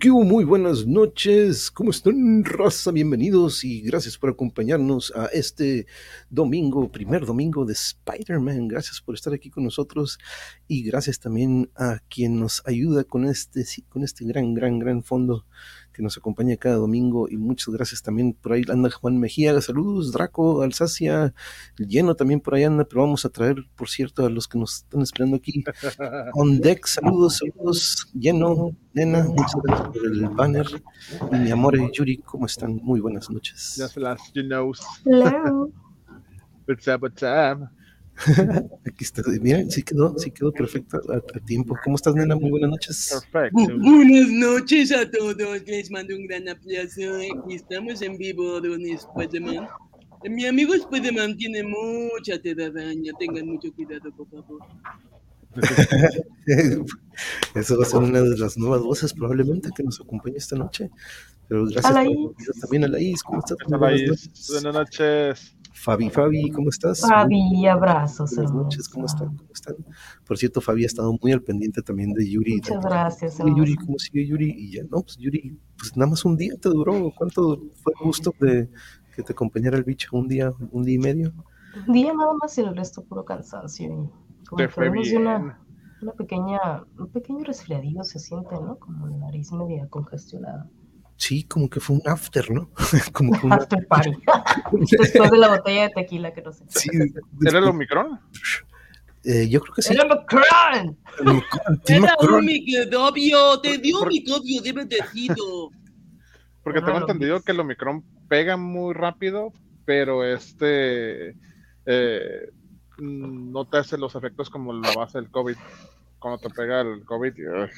¿Qué? Muy buenas noches. ¿Cómo están, raza? Bienvenidos y gracias por acompañarnos a este domingo, primer domingo de Spider-Man. Gracias por estar aquí con nosotros y gracias también a quien nos ayuda con este, con este gran, gran, gran fondo que nos acompaña cada domingo y muchas gracias también por ahí anda Juan Mejía, saludos, Draco, Alsacia, lleno también por ahí anda, pero vamos a traer, por cierto, a los que nos están esperando aquí on deck, saludos, saludos, lleno, nena, muchas gracias por el banner y mi amor Yuri, ¿cómo están? Muy buenas noches. You know. Hello. What's up, what's up? Aquí está, miren, sí quedó, sí quedó perfecto a, a tiempo. ¿Cómo estás, nena? Muy buenas noches. Perfecto. Bu- buenas noches a todos, les mando un gran aplauso. Aquí estamos en vivo con Spider-Man. Mi amigo Spider-Man tiene mucha telaraña, tengan mucho cuidado, por favor. Eso va a ser una de las nuevas voces probablemente que nos acompañe esta noche. Pero gracias por también a Laís. ¿Cómo estás? Hola, buenas noches. Buenas noches. Fabi, Fabi, ¿cómo estás? Fabi, abrazos. Buenas noches, ¿cómo están? ¿Cómo están? Por cierto, Fabi ha estado muy al pendiente también de Yuri. Muchas gracias. Yuri, hermosa. ¿cómo sigue Yuri? Y ya, no, pues Yuri, pues nada más un día te duró. ¿Cuánto fue el gusto de que te acompañara el bicho? ¿Un día, un día y medio? Un día nada más y el resto puro cansancio. Y como de bien. una, una pequeña, un pequeño resfriadillo se siente, ¿no? Como la nariz media congestionada. Sí, como que fue un after, ¿no? como que una... After party. Después de la botella de tequila que no sé. Sí, ¿Era el Omicron? eh, yo creo que sí. ¡Era! Tim Era un microbio, te dio un microbio de bendecido. Porque No, tengo entendido que el Omicron pega muy rápido, pero este eh, mm, no te hace los efectos como la base del COVID. Cuando te pega el COVID y, ugh.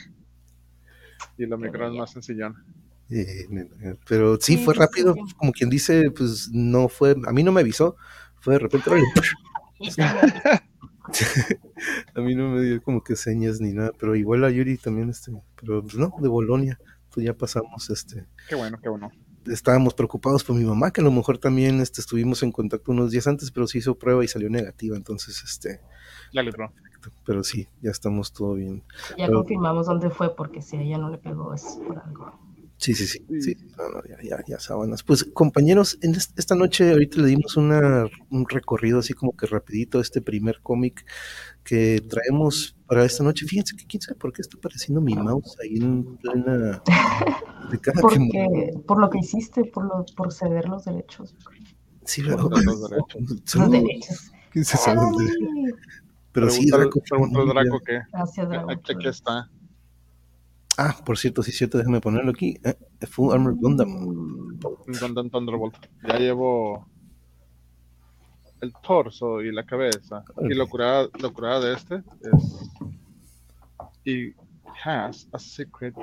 y el Omicron es más sencillón. Eh, pero sí, Sí, fue rápido, sí. como quien dice, pues no fue, a mí no me avisó, fue de repente, a mí no me dio como que señas ni nada, pero igual a Yuri también, este, pero pues, no, de Bolonia, pues ya pasamos, este, Qué bueno, qué bueno. estábamos preocupados por mi mamá, que a lo mejor también este, estuvimos en contacto unos días antes, pero se hizo prueba y salió negativa, entonces, este, Ya libró. pero sí, ya estamos todo bien. Ya Pero- confirmamos dónde fue, porque si a ella no le pegó es por algo. Sí, sí, sí, Sí. No, no, ya, ya, ya sábanas. Pues compañeros, en est- esta noche ahorita le dimos una, un recorrido así como que rapidito a este primer cómic que traemos para esta noche. Fíjense que quién sabe por qué está apareciendo mi mouse ahí en plena... De cada que por lo que hiciste, por, lo, por ceder los derechos. Sí, los derechos. Los derechos. ¿Quién se sabe Pero sí, Draco. Draco que Gracias, aquí, aquí está. Ah, por cierto, sí, cierto, déjame ponerlo aquí. Eh, Full Armor Gundam. Un Gundam Thunderbolt. Ya llevo el torso y la cabeza. Y lo curada, lo curada de este es. Y has a secret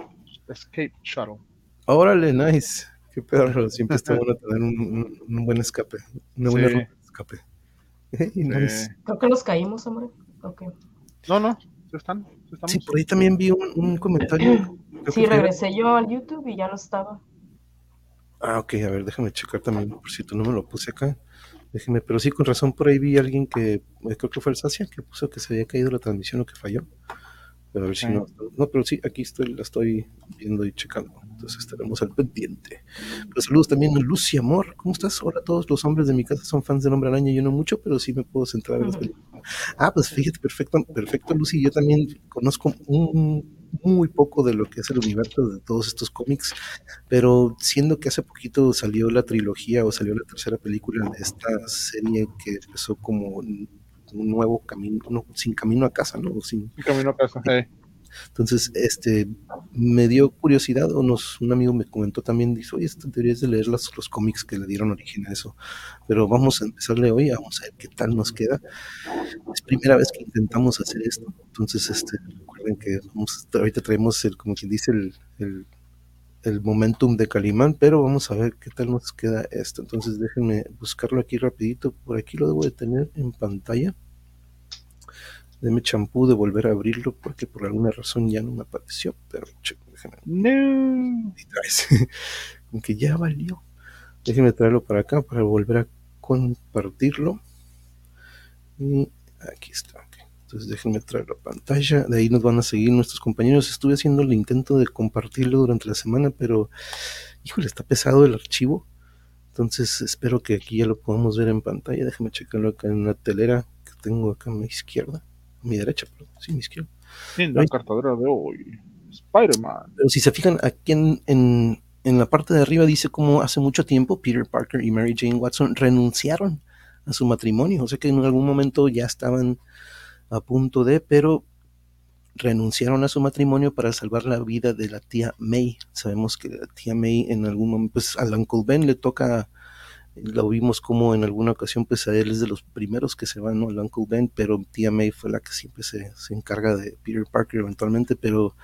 escape shuttle. Órale, nice. Qué pedo, siempre está bueno tener un, un- un buen escape. Una buena Sí. ruta de escape. Hey, nice. Creo que nos caímos, hombre. Ok. no, no, sí están. sí estamos. Sí, por ahí también vi un, un comentario. Sí, regresé yo al YouTube y ya no estaba. Ah, ok, a ver, déjame checar también, por cierto, no me lo puse acá. Déjeme, pero sí, con razón, por ahí vi a alguien que, eh, creo que fue el Sacia, que puso que se había caído la transmisión o que falló. Pero a ver si no. No, pero sí, aquí estoy, la estoy viendo y checando. Entonces estaremos al pendiente. Pero saludos también a Lucy Amor. ¿Cómo estás? Hola, todos los hombres de mi casa son fans del Hombre Araña. Yo no mucho, pero sí me puedo centrar ver las películas. Ah, pues fíjate, perfecto, perfecto, Lucy. Yo también conozco un- muy poco de lo que es el universo de todos estos cómics, pero siendo que hace poquito salió la trilogía o salió la tercera película de esta serie que empezó como un, nuevo camino, no, sin camino a casa, ¿no? Sin, En camino a casa. eh. Entonces, este, me dio curiosidad, o nos, un amigo me comentó también, dice, oye, esto deberías de leer los, cómics que le dieron origen a eso, pero vamos a empezarle hoy, vamos a ver qué tal nos queda. Es primera vez que intentamos hacer esto, entonces, este, recuerden que ahorita traemos el, como quien dice, el, el, el momentum de Calimán, pero vamos a ver qué tal nos queda esto. Entonces, déjenme buscarlo aquí rapidito, por aquí lo debo de tener en pantalla. Deme champú de volver a abrirlo porque por alguna razón ya no me apareció. Pero No. y traes. Como que ya valió. Déjenme traerlo para acá para volver a compartirlo. Y aquí está. Entonces déjenme traer la pantalla. De ahí nos van a seguir nuestros compañeros. Estuve haciendo el intento de compartirlo durante la semana, pero híjole, está pesado el archivo. Entonces espero que aquí ya lo podamos ver en pantalla. Déjenme checarlo acá en la telera que tengo acá a mi izquierda. Mi derecha, perdón. Sí, mi izquierda. En la cartadera de hoy, Spider-Man. Pero si se fijan, aquí en, en, en la parte de arriba dice como hace mucho tiempo Peter Parker y Mary Jane Watson renunciaron a su matrimonio. O sea que en algún momento ya estaban a punto de, pero renunciaron a su matrimonio para salvar la vida de la tía May. Sabemos que la tía May en algún momento, pues al Uncle Ben le toca, lo vimos como en alguna ocasión, pues a él es de los primeros que se van, ¿no? El Uncle Ben, pero tía May fue la que siempre se, se encarga de Peter Parker eventualmente, pero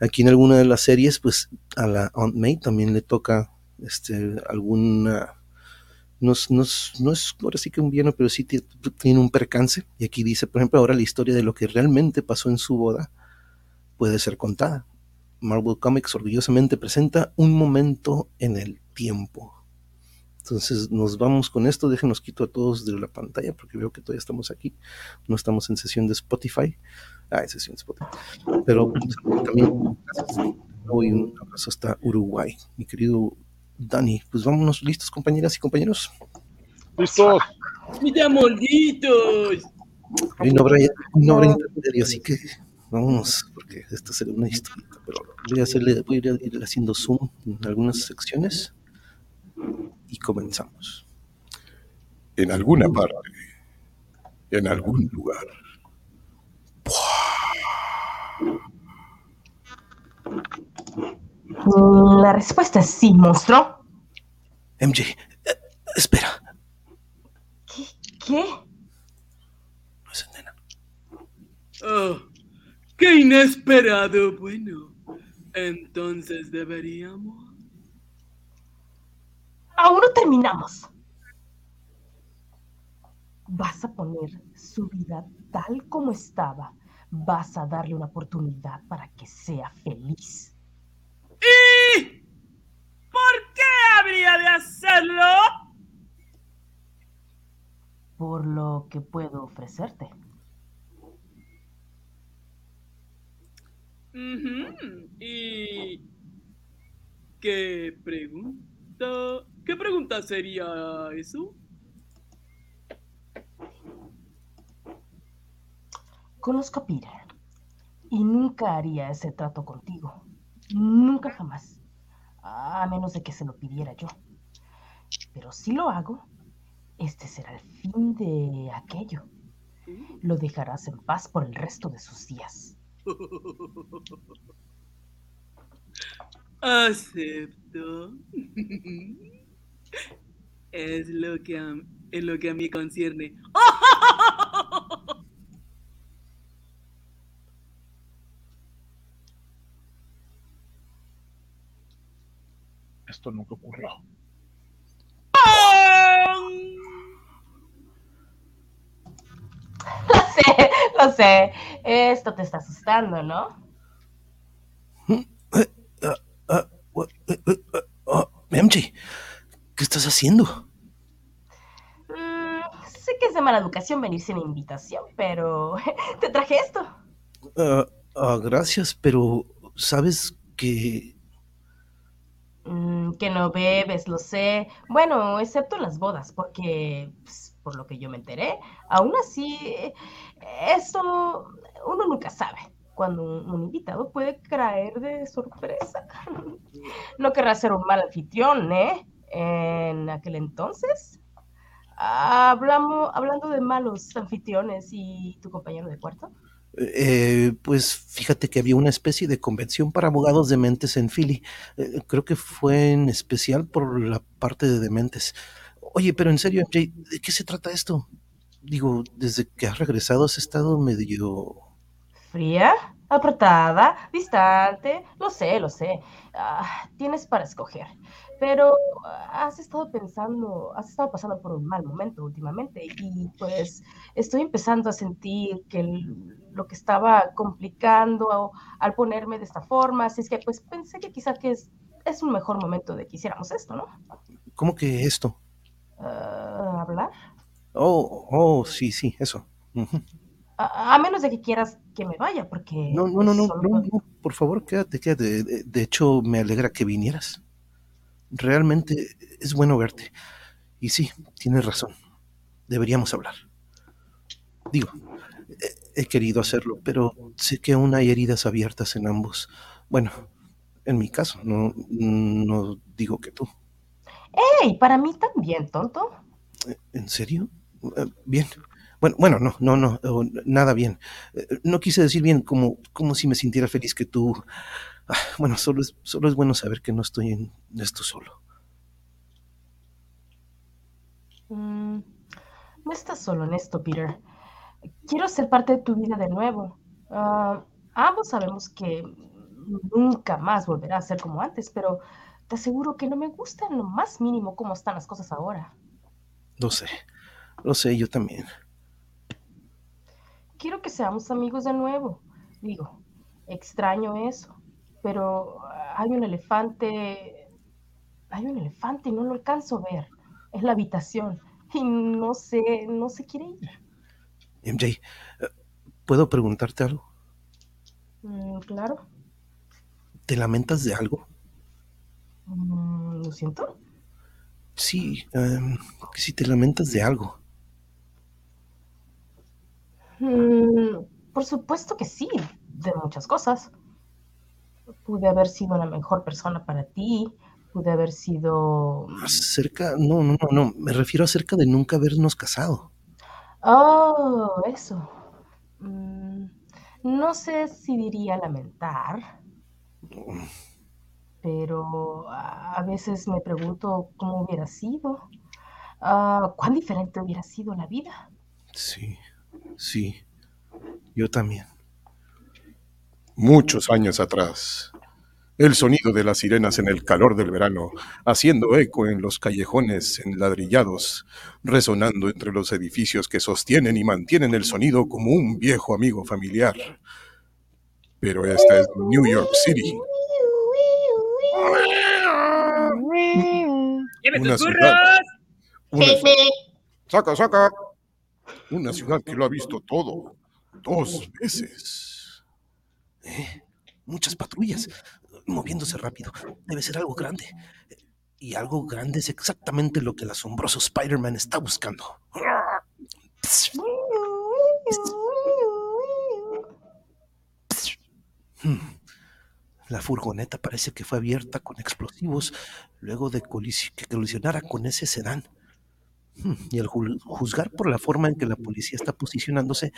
aquí en alguna de las series, pues a la Aunt May también le toca este, alguna no es, no, es, no es ahora sí que un vierno, pero sí tiene un percance. Y aquí dice, por ejemplo, ahora la historia de lo que realmente pasó en su boda puede ser contada. Marvel Comics orgullosamente presenta un momento en el tiempo. Entonces nos vamos con esto. Déjenos quito a todos de la pantalla porque veo que todavía estamos aquí. No estamos en sesión de Spotify. Ah, en sesión de Spotify. Pero también gracias. Hoy un abrazo hasta Uruguay. Mi querido Dani, pues vámonos listos, compañeras y compañeros. ¡Listos! ¡Mira, molditos! Hoy no habrá, no habrá intermedio, así que vámonos, porque esta será una historia. Pero voy a, hacerle, voy a ir haciendo zoom en algunas secciones y comenzamos. En alguna parte, en algún lugar. La respuesta es sí, monstruo. MJ, eh, espera. ¿Qué? ¿Qué? No es nena. Oh, ¡Qué inesperado! Bueno, entonces deberíamos. Aún no terminamos. Vas a poner su vida tal como estaba. Vas a darle una oportunidad para que sea feliz. ¿Y por qué habría de hacerlo? Por lo que puedo ofrecerte. ¿Y qué pregunta? ¿Qué pregunta sería eso? Conozco a Peter y nunca haría ese trato contigo. Nunca jamás. A menos de que se lo pidiera yo. Pero si lo hago, este será el fin de aquello. Lo dejarás en paz por el resto de sus días. Acepto. Es lo que a, es lo que a mí concierne. Esto nunca ocurrió. Lo sé, lo sé. Esto te está asustando, ¿no? MJ, ¿qué estás haciendo? Mm, sé que es de mala educación venir sin invitación, pero te traje esto. Ah, ah, gracias, pero sabes que Mm, que no bebes, lo sé. Bueno, excepto en las bodas, porque, pues, por lo que yo me enteré, aún así, eso uno nunca sabe. Cuando un, un invitado puede caer de sorpresa. No querrá ser un mal anfitrión, ¿eh? En aquel entonces. Hablamos, hablando de malos anfitriones y tu compañero de cuarto. Eh, pues fíjate que había una especie de convención para abogados dementes en Philly. Eh, creo que fue en especial por la parte de dementes. Oye, pero en serio, MJ, ¿de qué se trata esto? Digo, desde que has regresado has estado medio... ¿Fría? Apretada, distante, lo sé, lo sé. Ah, tienes para escoger. Pero has estado pensando, has estado pasando por un mal momento últimamente y pues estoy empezando a sentir que el- lo que estaba complicando al ponerme de esta forma, así es que pues pensé que quizá que es, es un mejor momento de que hiciéramos esto, ¿no? ¿Cómo que esto? Ah, ¿Hablar? Oh, oh, sí, sí, eso. A, a menos de que quieras que me vaya, porque... No, no, no, no, solo no, puedo- no, por favor, quédate, quédate. De, de hecho, me alegra que vinieras. Realmente es bueno verte. Y sí, tienes razón. Deberíamos hablar. Digo, he, he querido hacerlo, pero sé que aún hay heridas abiertas en ambos. Bueno, en mi caso, no, no digo que tú. ¡Ey! Para mí también, tonto. ¿En serio? Eh, Bien. Bueno, bueno, no, no, no, nada bien. Eh, No quise decir bien como, como si me sintiera feliz que tú. Ah, Bueno, solo es, solo es bueno saber que no estoy en esto solo. Mm, no estás solo en esto, Peter. Quiero ser parte de tu vida de nuevo. Ah, ambos sabemos que nunca más volverá a ser como antes, pero te aseguro que no me gusta en lo más mínimo cómo están las cosas ahora. Lo sé, lo sé, yo también. Quiero que seamos amigos de nuevo. Digo, extraño eso, pero hay un elefante, hay un elefante y no lo alcanzo a ver. Es la habitación y no sé, no se quiere ir. MJ, eh, ¿puedo preguntarte algo? Mm, claro. ¿Te lamentas de algo? Mm, lo siento. Sí, que si te lamentas de algo. Mm, por supuesto que sí, de muchas cosas. Pude haber sido la mejor persona para ti, pude haber sido... Acerca, no, no, no, no, me refiero acerca de nunca habernos casado. Oh, eso. Mm, no sé si diría lamentar, pero a veces me pregunto cómo hubiera sido, ah, cuán diferente hubiera sido la vida. Sí, sí, yo también. Muchos años atrás, el sonido de las sirenas en el calor del verano, haciendo eco en los callejones enladrillados, resonando entre los edificios que sostienen y mantienen el sonido como un viejo amigo familiar. Pero esta es New York City, ¡Lleve Una ciudad. una saca, saca, una ciudad que lo ha visto todo, dos veces. ¿Eh? Muchas patrullas, moviéndose rápido. Debe ser algo grande. Y algo grande es exactamente lo que el asombroso Spider-Man está buscando. Hmm. La furgoneta parece que fue abierta con explosivos luego de que colisionara con ese sedán. Hmm, Y al ju- juzgar por la forma en que la policía está posicionándose,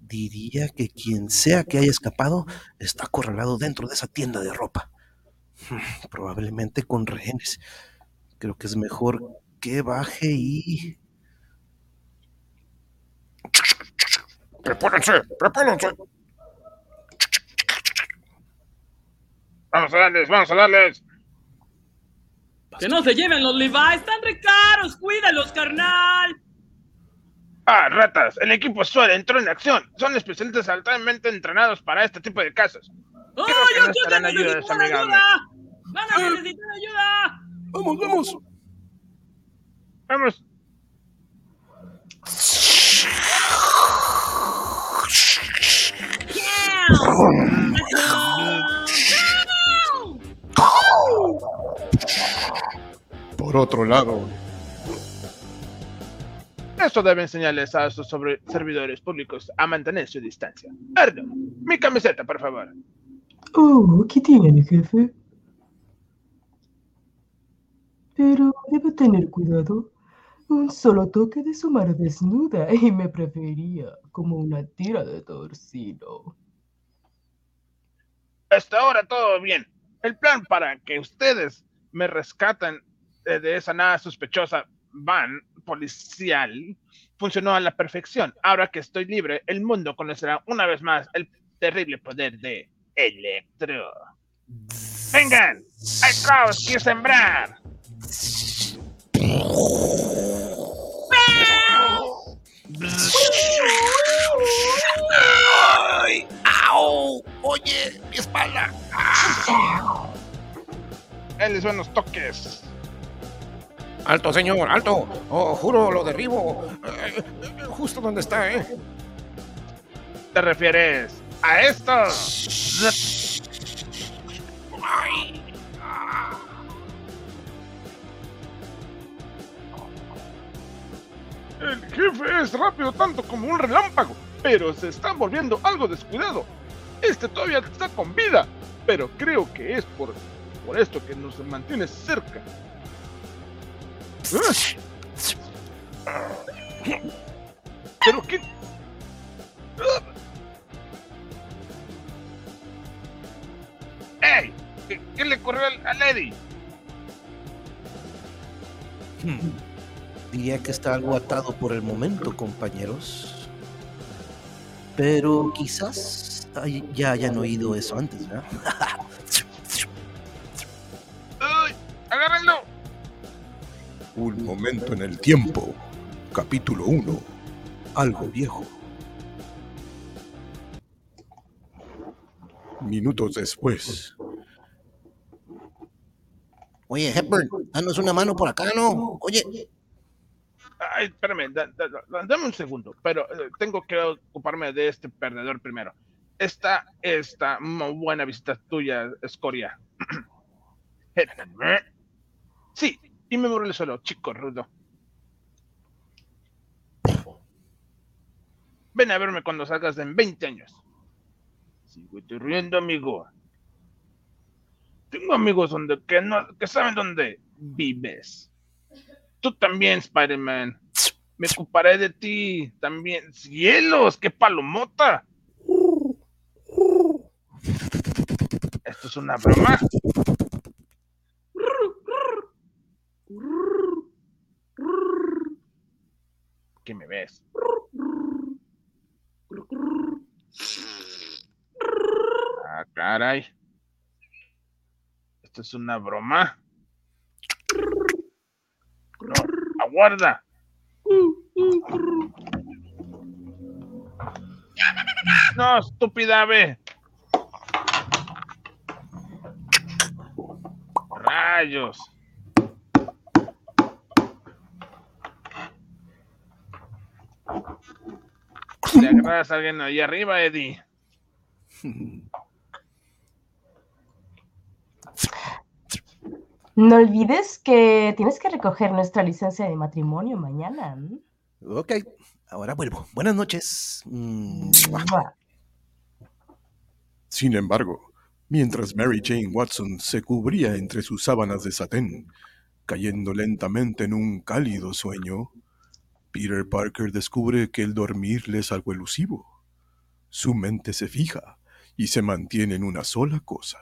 diría que quien sea que haya escapado está acorralado dentro de esa tienda de ropa. Hmm, Probablemente con rehenes. Creo que es mejor que baje y... Prepárense, prepárense. Vamos a darles, vamos a darles. ¡Que no se lleven los Levi's! ¡Están re caros! ¡Cuídalos, carnal! Ah, ratas, el equipo SWAT entró en acción. Son especialistas altamente entrenados para este tipo de casos. ¡Oh, yo no quiero necesitar ayuda! ¡Van a necesitar ayuda! Vamos, vamos. Vamos. Por otro lado, Esto debe enseñarles a sus sobre- servidores públicos a mantener su distancia. Erdo, mi camiseta, por favor. Oh, ¿qué tiene, jefe? Pero debe tener cuidado. Un solo toque de su mano desnuda y me preferiría como una tira de torcido. Hasta ahora todo bien. El plan para que ustedes me rescaten eh, de esa nada sospechosa van policial funcionó a la perfección. Ahora que estoy libre, el mundo conocerá una vez más el terrible poder de Electro. ¡Vengan! ¡Hay caos que sembrar! ¡Ay! ¡Au! ¡Oye! ¡Mi espalda! Él les toques. ¡Alto, señor! ¡Alto! Oh, juro, lo derribo. Eh, justo donde está, ¿eh? ¿Te refieres a esto? El jefe es rápido tanto como un relámpago, pero se está volviendo algo descuidado. Este todavía está con vida, pero creo que es por, por esto que nos mantiene cerca. ¿Pero qué? ¡Ey! ¿Qué, qué le ocurrió al- a Lady? Hmm. Diría que está algo atado por el momento, compañeros. Pero quizás ay, ya hayan oído eso antes, ¿verdad? ¡Agárrenlo! Un momento en el tiempo. Capítulo 1. Algo viejo. Minutos después. Oye, Hepburn, danos una mano por acá, ¿no? Oye, Ay, espérame, da- da- da- dame un segundo, pero eh, tengo que ocuparme de este perdedor primero. Esta, esta muy buena visita tuya, Escoria. sí, y me muero solo, chico rudo. Ven a verme cuando salgas en 20 años. Sigo riendo, amigo. Tengo amigos donde que no, que saben dónde vives. Tú también, Spider-Man. Me ocuparé de ti también. ¡Cielos! ¡Qué palomota! Esto es una broma. ¿Qué me ves? Ah, caray. Esto es una broma. No, aguarda. No, estúpida ave. Rayos. Le agarras a alguien ahí arriba, Eddie. No olvides que tienes que recoger nuestra licencia de matrimonio mañana. ok, ahora vuelvo. Buenas noches. Sin embargo, mientras Mary Jane Watson se cubría entre sus sábanas de satén, cayendo lentamente en un cálido sueño, Peter Parker descubre que el dormir le es algo elusivo. Su mente se fija y se mantiene en una sola cosa.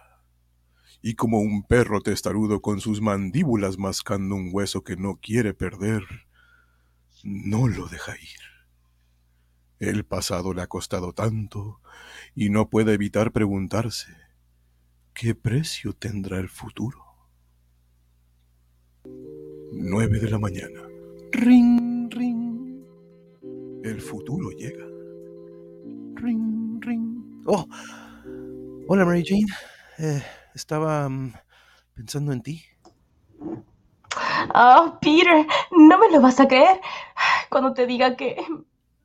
Y como un perro testarudo con sus mandíbulas mascando un hueso que no quiere perder, no lo deja ir. El pasado le ha costado tanto y no puede evitar preguntarse, ¿qué precio tendrá el futuro? 9 de la mañana. Ring, ring. El futuro llega. ring, ring. Oh, hola Mary Jane. Eh, estaba mm, pensando en ti. Oh, Peter, no me lo vas a creer cuando te diga que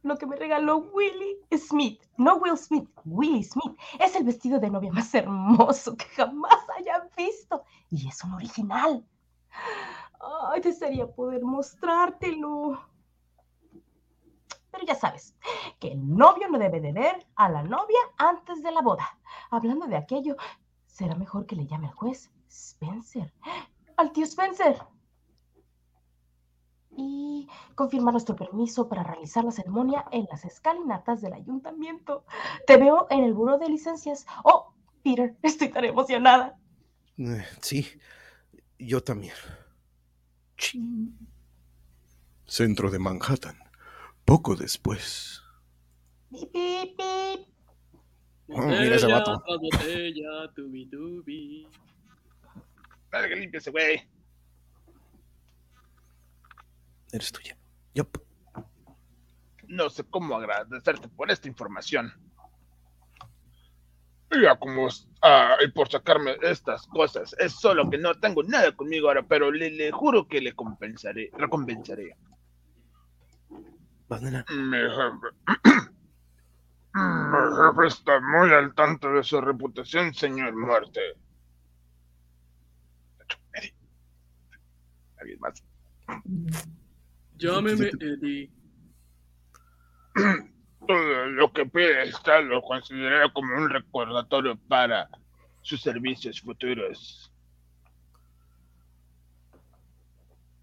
lo que me regaló Willie Smith, no Will Smith, Willie Smith, es el vestido de novia más hermoso que jamás haya visto y es un original. Ay, desearía poder mostrártelo. Pero ya sabes que el novio no debe de ver a la novia antes de la boda. Hablando de aquello, será mejor que le llame al juez Spencer. Al tío Spencer y confirmar nuestro permiso para realizar la ceremonia en las escalinatas del ayuntamiento. Te veo en el buro de licencias. Oh, Peter, estoy tan emocionada. Eh, sí, yo también. Chin. Centro de Manhattan. Poco después. Oh, mira ese vato. Dale que limpie ese güey. Eres tuya. Yup. No sé cómo agradecerte por esta información. Ya como ah, y por sacarme estas cosas. Es solo que no tengo nada conmigo ahora, pero le, le juro que le compensaré, recompensaré. El jefe está muy al tanto de su reputación, señor Muerte. ¿Alguien más? Llámeme Eddie. Todo lo que pide está lo consideraré como un recordatorio para sus servicios futuros.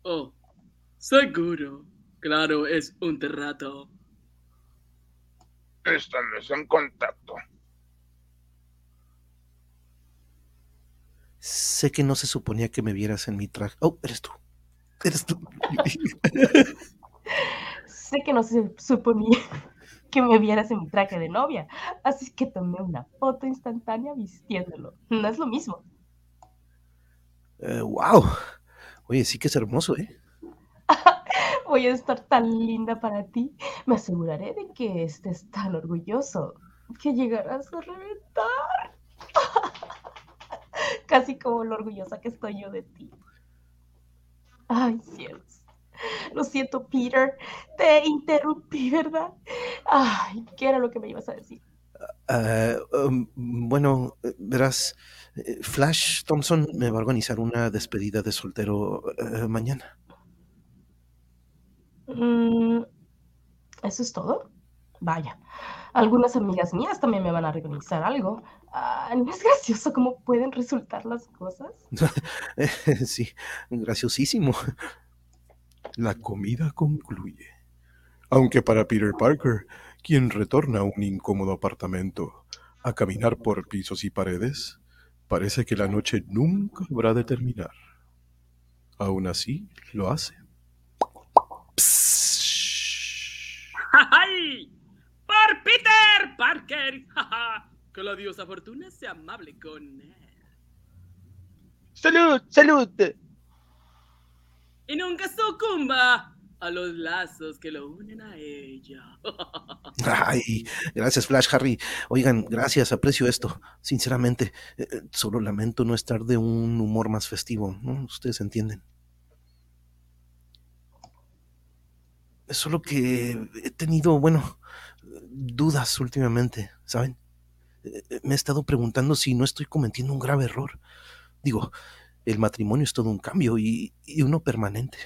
Oh, seguro. Claro, es un terrato. Estamos en contacto. Sé que no se suponía que me vieras en mi traje. Oh, eres tú. Eres tú. sé que no se suponía que me vieras en mi traje de novia, así que tomé una foto instantánea vistiéndolo. No es lo mismo. Eh, wow. Oye, sí que es hermoso, ¿eh? Voy a estar tan linda para ti. Me aseguraré de que estés tan orgulloso que llegarás a reventar. Casi como lo orgullosa que estoy yo de ti. Ay, cielos. Lo siento, Peter. Te interrumpí, ¿verdad? Ay, ¿qué era lo que me ibas a decir? Uh, um, bueno, verás, eh, Flash Thompson me va a organizar una despedida de soltero uh, mañana. Mm, ¿Eso es todo? Vaya. Algunas amigas mías también me van a organizar algo. ¿No es gracioso cómo pueden resultar las cosas? sí, graciosísimo. La comida concluye. Aunque para Peter Parker, quien retorna a un incómodo apartamento a caminar por pisos y paredes, parece que la noche nunca habrá de terminar. Aún así, lo hace. ¡Ay! ¡Por Peter Parker! que la diosa Fortuna sea amable con él. ¡Salud! ¡Salud! Y nunca sucumba a los lazos que lo unen a ella. Ay, gracias Flash Harry. Oigan, gracias, aprecio esto. Sinceramente, eh, solo lamento no estar de un humor más festivo, ¿no? Ustedes entienden. Solo que he tenido, bueno, dudas últimamente, ¿saben? Me he estado preguntando si no estoy cometiendo un grave error. Digo, el matrimonio es todo un cambio y, y uno permanente.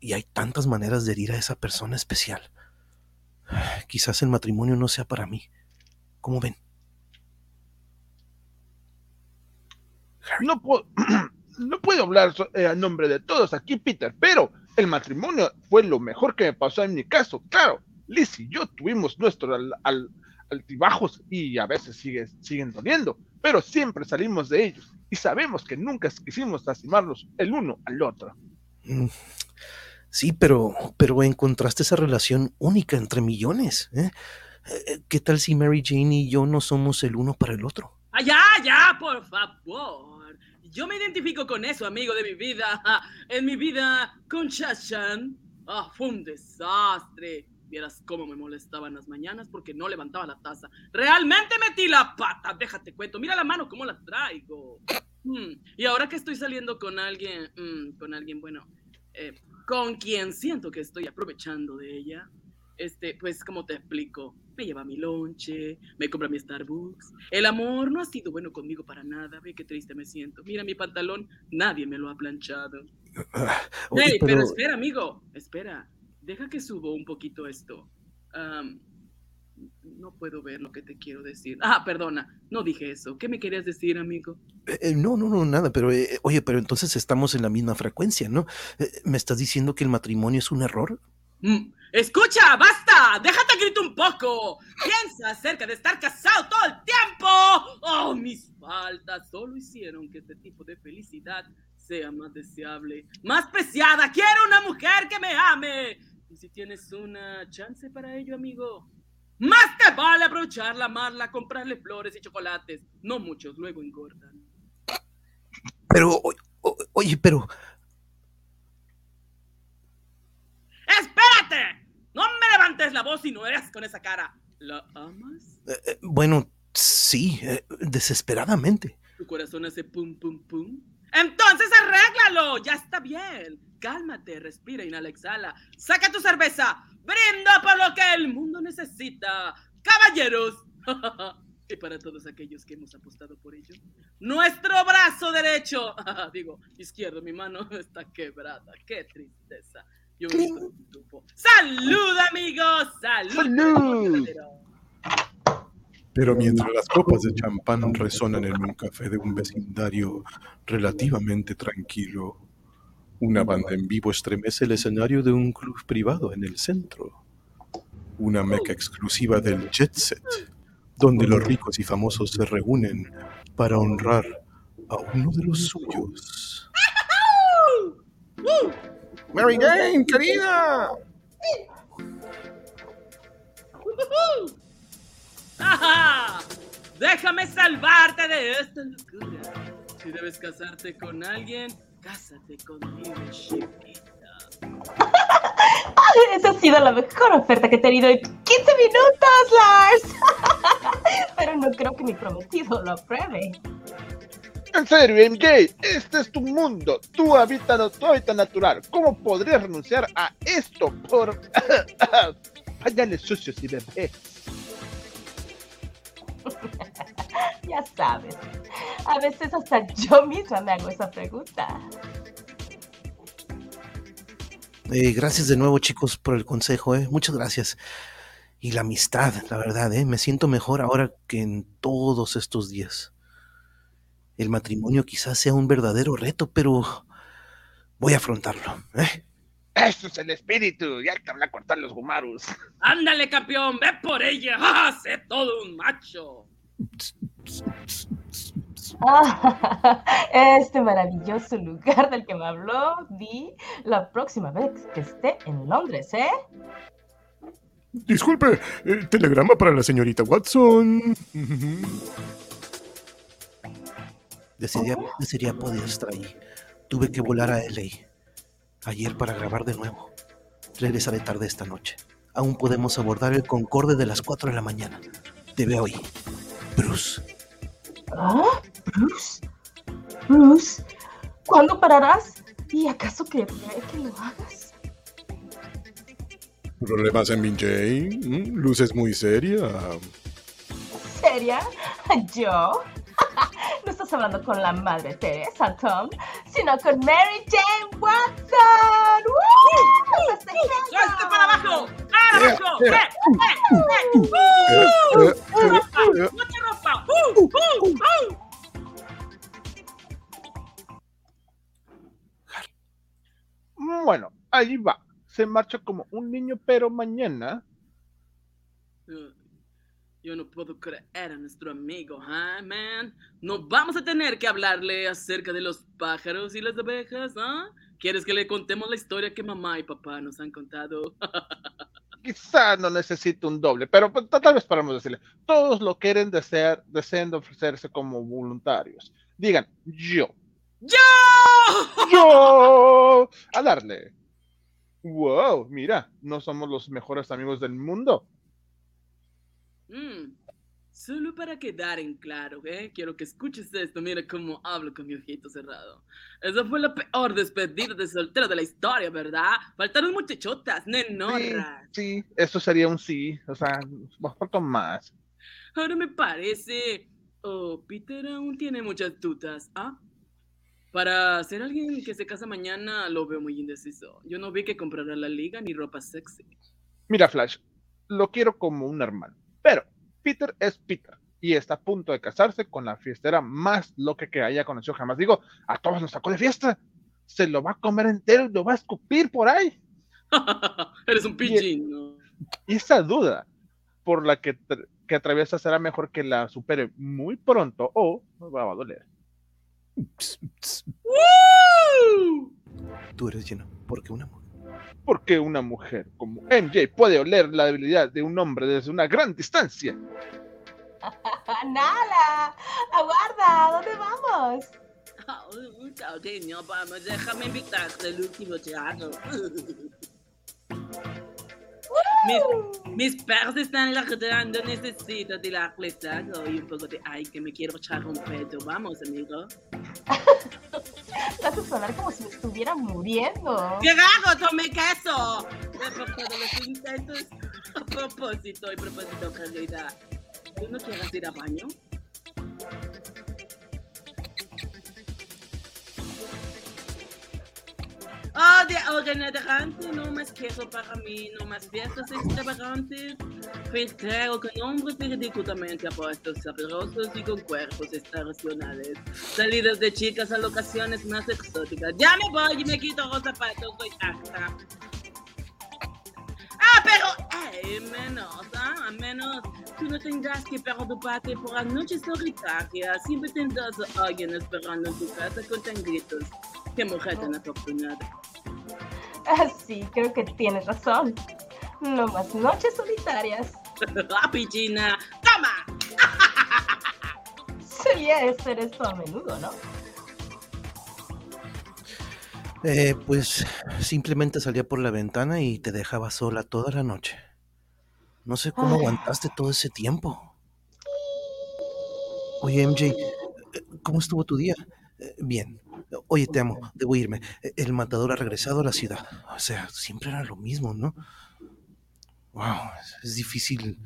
Y hay tantas maneras de herir a esa persona especial. Quizás el matrimonio no sea para mí. ¿Cómo ven? No puedo, no puedo hablar eh, a nombre de todos aquí, Peter, pero el matrimonio fue lo mejor que me pasó en mi caso. Claro, Liz y yo tuvimos nuestros al, al, altibajos y a veces sigue, siguen doliendo, pero siempre salimos de ellos y sabemos que nunca quisimos lastimarnos el uno al otro. Sí, pero, pero encontraste esa relación única entre millones. ¿eh? ¿Qué tal si Mary Jane y yo no somos el uno para el otro? ¡Ah, ya, ya, por favor! Yo me identifico con eso, amigo de mi vida. En mi vida con Chachan. Ah, fue un desastre. Vieras cómo me molestaban las mañanas porque no levantaba la taza. Realmente metí la pata, déjate cuento. Mira la mano cómo la traigo. Mm. Y ahora que estoy saliendo con alguien, mm, con alguien, bueno, eh, con quien siento que estoy aprovechando de ella, este, pues, como te explico? Me lleva mi lonche, me compra mi Starbucks. El amor no ha sido bueno conmigo para nada. Ve qué triste me siento. Mira mi pantalón, nadie me lo ha planchado. Oye, hey, pero... pero- espera, amigo, espera. Deja que subo un poquito esto. No puedo ver lo que te quiero decir. Ah, perdona, no dije eso. ¿Qué me querías decir, amigo? Eh, no, no, no, nada, pero eh, oye, pero entonces estamos en la misma frecuencia, ¿no? Eh, ¿Me estás diciendo que el matrimonio es un error? Mm, Escucha, basta, déjate grito un poco. Piensa acerca de estar casado todo el tiempo. Oh, mis faltas solo hicieron que este tipo de felicidad sea más deseable, más preciada. Quiero una mujer que me ame. Y si tienes una chance para ello, amigo, más te vale aprovecharla, amarla, comprarle flores y chocolates. No muchos luego engordan. Pero, oye, pero, ¡Espérate! No me levantes la voz si no eres con esa cara. ¿La amas? eh, eh, bueno, sí, eh, desesperadamente. ¿Tu corazón hace pum, pum, pum? Entonces arréglalo, ya está bien. Cálmate, respira, inhala, exhala. Saca tu cerveza, brinda por lo que el mundo necesita. Caballeros, y para todos aquellos que hemos apostado por ello, nuestro brazo derecho, digo, izquierdo, mi mano está quebrada. Qué tristeza. Yo me ¡Salud, amigos! ¡Salud! Pero mientras las copas de champán resonan en un café de un vecindario relativamente tranquilo, una banda en vivo estremece el escenario de un club privado en el centro. Una meca exclusiva del jet set, donde los ricos y famosos se reúnen para honrar a uno de los suyos. Mary Jane, querida. ¡Ajá! Déjame salvarte de esta locura. Si debes casarte con alguien, cásate conmigo, chiquita. Esa ha sido la mejor oferta que he tenido en 15 minutos, Lars. Pero no creo que mi prometido lo apruebe. En serio, MJ, este es tu mundo, tu hábitat, tu hábitat natural. ¿Cómo podrías renunciar a esto por pañales sucios y bebés? ya sabes, a veces hasta yo misma me hago esa pregunta. Eh, gracias de nuevo, chicos, por el consejo, ¿eh? Muchas gracias. Y la amistad, la verdad, ¿eh? Me siento mejor ahora que en todos estos días. El matrimonio quizás sea un verdadero reto, pero voy a afrontarlo, ¿eh? Eso es el espíritu, ya te a cortar los gumarus. Ándale, campeón, ve por ella. ¡Ah, sé todo un macho! Ah, este maravilloso lugar del que me habló Vi la próxima vez que esté en Londres, ¿eh? Disculpe, eh, telegrama para la señorita Watson. Decidí, decidí poder estar ahí. Tuve que volar a LA ayer para grabar de nuevo. Regresaré tarde esta noche. Aún podemos abordar el Concorde de las 4 de la mañana. Te veo ahí. Bruce. ¿Ah? ¿Bruce? Bruce, ¿cuándo pararás? ¿Y acaso que que lo hagas? ¿Problemas en Minjay? Mm, ¿Luces muy seria? ¿Seria? ¿Yo? no estás hablando con la madre Teresa, Tom, sino con Mary Jane Watson. ¡Woo! ¡Suelte para abajo! ¡Abajo! ¡Eh! ¡Eh! ¡Mucha ropa! Bueno, ahí va. Se marcha como un niño, pero mañana yo no puedo creer a nuestro amigo, ¿ah, man? No vamos a tener que hablarle acerca de los pájaros y las abejas, ¿ah? ¿Quieres que le contemos la historia que mamá y papá nos han contado? Quizá no necesite un doble, pero pues, tal vez podamos decirle, todos lo quieren desear, desean ofrecerse como voluntarios. Digan, yo. ¡Yo! ¡Yo! A darle. Wow, mira, no somos los mejores amigos del mundo Mm, solo para quedar en claro, ¿eh? Quiero que escuches esto. Mira cómo hablo con mi ojito cerrado. Esa fue la peor despedida de soltero de la historia, ¿verdad? Faltaron muchachotas, nenorras. Sí, sí, eso sería un sí. O sea, falta más. Ahora me parece. Oh, Peter aún tiene muchas dudas, ¿ah? Para ser alguien que se casa mañana, lo veo muy indeciso. Yo no vi que comprara la liga ni ropa sexy. Mira, Flash, lo quiero como un hermano. Pero Peter es Peter y está a punto de casarse con la fiestera más loca que haya conocido jamás. Digo, a todos nos sacó de fiesta. Se lo va a comer entero y lo va a escupir por ahí. Eres un pichín, ¿no? Y esa duda por la que, que atraviesa será mejor que la supere muy pronto o va a doler. Tú eres lleno, porque una mujer porque una mujer como MJ puede oler la debilidad de un hombre desde una gran distancia. Nala, aguarda, ¿dónde vamos? Vamos, déjame invitarte al último teatro. mis, mis perros están ladrando, necesito tilarles algo y un poco de ay que me quiero echar un pedo. Vamos, amigo. Vas a sonar como si estuviera muriendo. ¡Qué gago! ¡Tomé queso! De los intentos a propósito y propósito, realidad. ¿Tú no quieres ir a baño? Oh, de organizante, no más queso para mí, no más fiestas extravagantes. Festejo con hombres ridículamente apuestos, sabrosos y con cuerpos estacionales. Salidas de chicas a locaciones más exóticas. Ya me voy y me quito los zapatos, soy acta. Ah, pero, eh, menos, ah, menos. Tú no tendrás que preocuparte por las noches solitarias. Siempre tendrás a alguien esperando en tu casa con tan gritos. Qué mujer tan afortunada. Ah, sí, creo que tienes razón. No más noches solitarias. La piscina. ¡Toma! Sería hacer esto a menudo, ¿no? Eh, pues simplemente salía por la ventana y te dejaba sola toda la noche. No sé cómo Ay. aguantaste todo ese tiempo. Oye, MJ, eh, ¿cómo estuvo tu día? Eh, Bien. Oye, te amo, debo irme. Eh, El matador ha regresado a la ciudad. O sea, siempre era lo mismo, ¿no? Wow, es difícil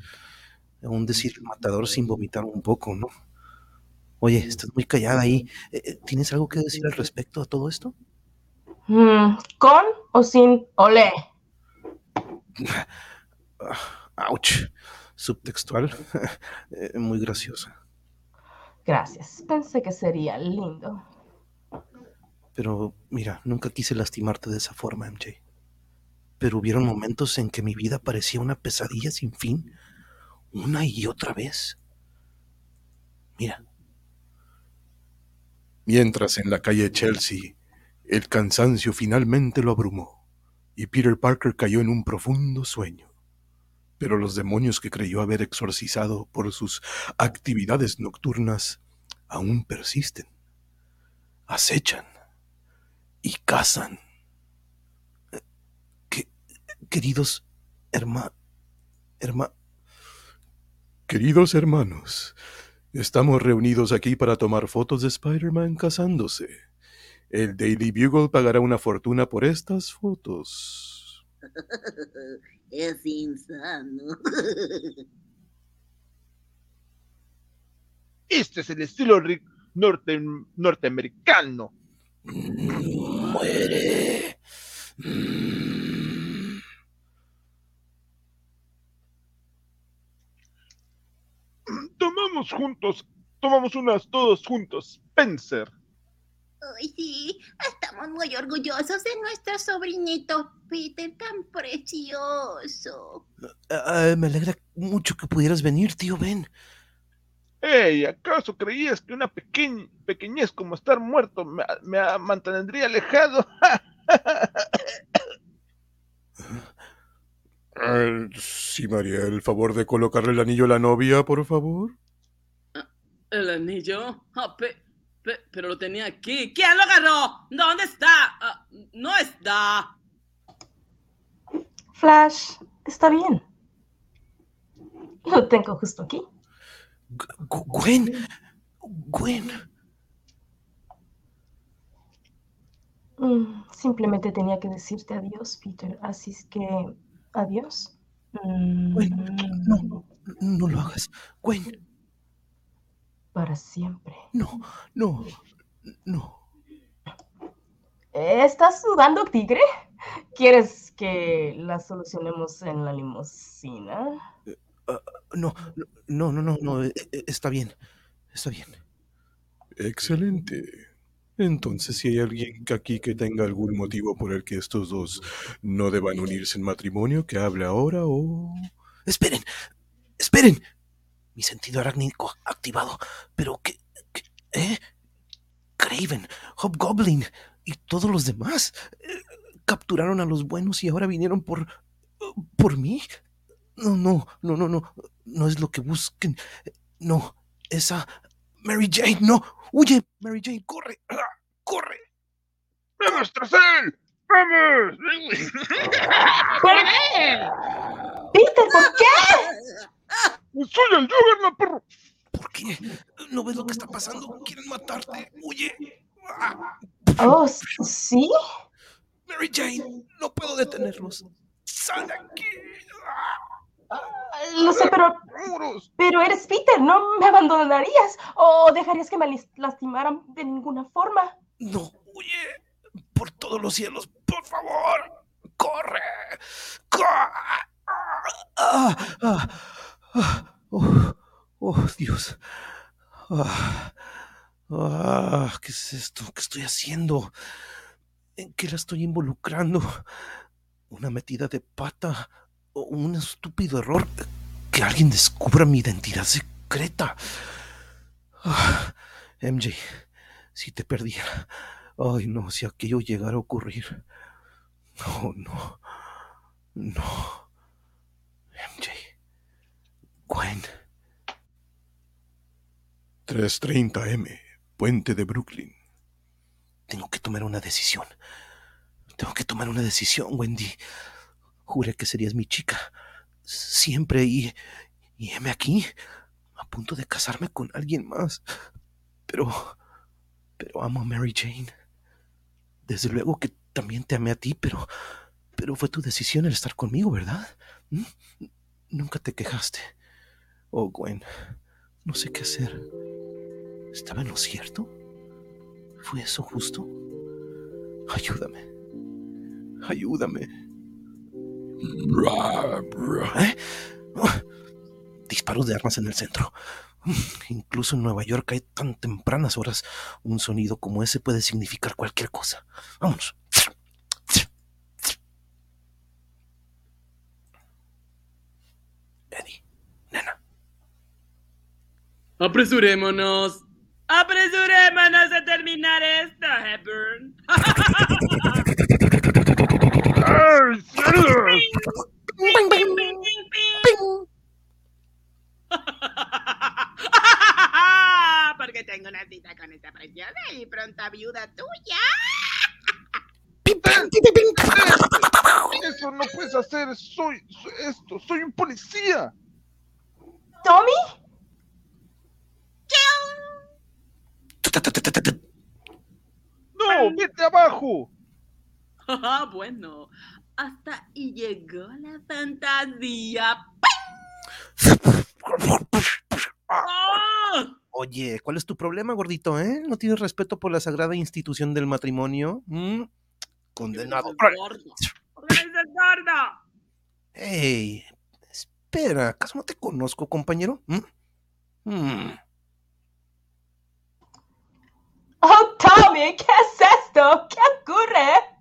aún decir el matador sin vomitar un poco, ¿no? Oye, estás muy callada ahí. Eh, ¿Tienes algo que decir al respecto a todo esto? Mm, ¿Con o sin olé? Ouch. Subtextual. Eh, Muy graciosa. Gracias. Pensé que sería lindo. Pero mira, nunca quise lastimarte de esa forma, MJ. Pero hubieron momentos en que mi vida parecía una pesadilla sin fin, una y otra vez. Mira, Mientras en la calle Chelsea, el cansancio finalmente lo abrumó y Peter Parker cayó en un profundo sueño. Pero los demonios que creyó haber exorcizado por sus actividades nocturnas aún persisten, acechan y cazan. que- queridos herma, herma, Queridos hermanos, estamos reunidos aquí para tomar fotos de Spider-Man casándose. El Daily Bugle pagará una fortuna por estas fotos. Es insano. Este es el estilo norte, norteamericano. Muere. Tomamos juntos, tomamos unas todos juntos, Spencer. Ay, sí, estamos muy orgullosos de nuestro sobrinito Peter, tan precioso. Ah, me alegra mucho que pudieras venir, tío Ben. Hey, ¿acaso creías que una pequeñ- pequeñez como estar muerto me, me mantendría alejado? Ah, sí, María, el favor de colocarle el anillo a la novia, por favor. ¿El anillo? Ah, pe- pe- pero lo tenía aquí. ¿Quién lo agarró? ¿Dónde está? Ah, no está. Flash, está bien. Lo tengo justo aquí. Gwen, Gwen. Mm, simplemente tenía que decirte adiós, Peter. Así es que, adiós. Mm, Gwen, no, no lo hagas. Gwen, Para siempre. no, no, no. ¿Estás sudando, tigre? ¿Quieres que la solucionemos en la limusina? No, no, no, no, no, eh, eh, está bien, está bien. Excelente. Entonces, si hay alguien aquí que tenga algún motivo por el que estos dos no deban unirse en matrimonio, que hable ahora o... Esperen, esperen. Mi sentido arácnico activado. Pero qué, qué- ¿eh? Craven, Hobgoblin y todos los demás eh, capturaron a los buenos y ahora vinieron por por mí. No, no, no, no, no, no es lo que busquen. No, esa Mary Jane, no. Huye, Mary Jane, corre, corre. ¡Vamos tras él! ¡Vamos! Peter, ¿por qué? ¡Soy el Juggernaut, perro! ¿Por qué? ¿No ves lo que está pasando? Quieren matarte. Huye. ¡Ah! Oh, ¿sí? Mary Jane, no puedo detenerlos. Sal de aquí. Lo sé, pero, pero eres Peter, no me abandonarías o dejarías que me lastimaran de ninguna forma. No, huye. Por todos los cielos, por favor. Corre. Corre. Oh, oh, Dios. Ah, ah, ¿Qué es esto? ¿Qué estoy haciendo? ¿En qué la estoy involucrando? ¿Una metida de pata? ¿O un estúpido error? ¿Que alguien descubra mi identidad secreta? Ah, MJ, si te perdiera. Ay, no, si aquello llegara a ocurrir. No, no. No. MJ. Gwen. 330M, Puente de Brooklyn. Tengo que tomar una decisión. Tengo que tomar una decisión, Wendy. Juré que serías mi chica. Siempre y. Y heme aquí. A punto de casarme con alguien más. Pero. Pero amo a Mary Jane. Desde luego que también te amé a ti, pero. Pero fue tu decisión el estar conmigo, ¿verdad? ¿Mm? Nunca te quejaste. Oh, Gwen. No sé qué hacer. ¿Estaba en lo cierto? ¿Fue eso justo? Ayúdame. Ayúdame. ¿Eh? Disparos de armas en el centro. Incluso en Nueva York hay tan tempranas horas. Un sonido como ese puede significar cualquier cosa. Vámonos. Eddie, nena. Apresurémonos. Apresurémonos a terminar esto, Hepburn. Porque tengo una cita con esta preciosa y pronta viuda tuya. Eso no puedes hacer. Soy, soy esto. Soy un policía. ¿Tommy? No, vete abajo. Ah, bueno, hasta y llegó la fantasía. ¡Ah! Oye, ¿cuál es tu problema, gordito, eh? ¿No tienes respeto por la sagrada institución del matrimonio? ¿Mm? Condenado. ¡Eres gordo! Hey, espera, ¿acaso no te conozco, compañero? ¿Mm? Mm. Oh, Tommy, ¿qué es esto? ¿Qué ocurre?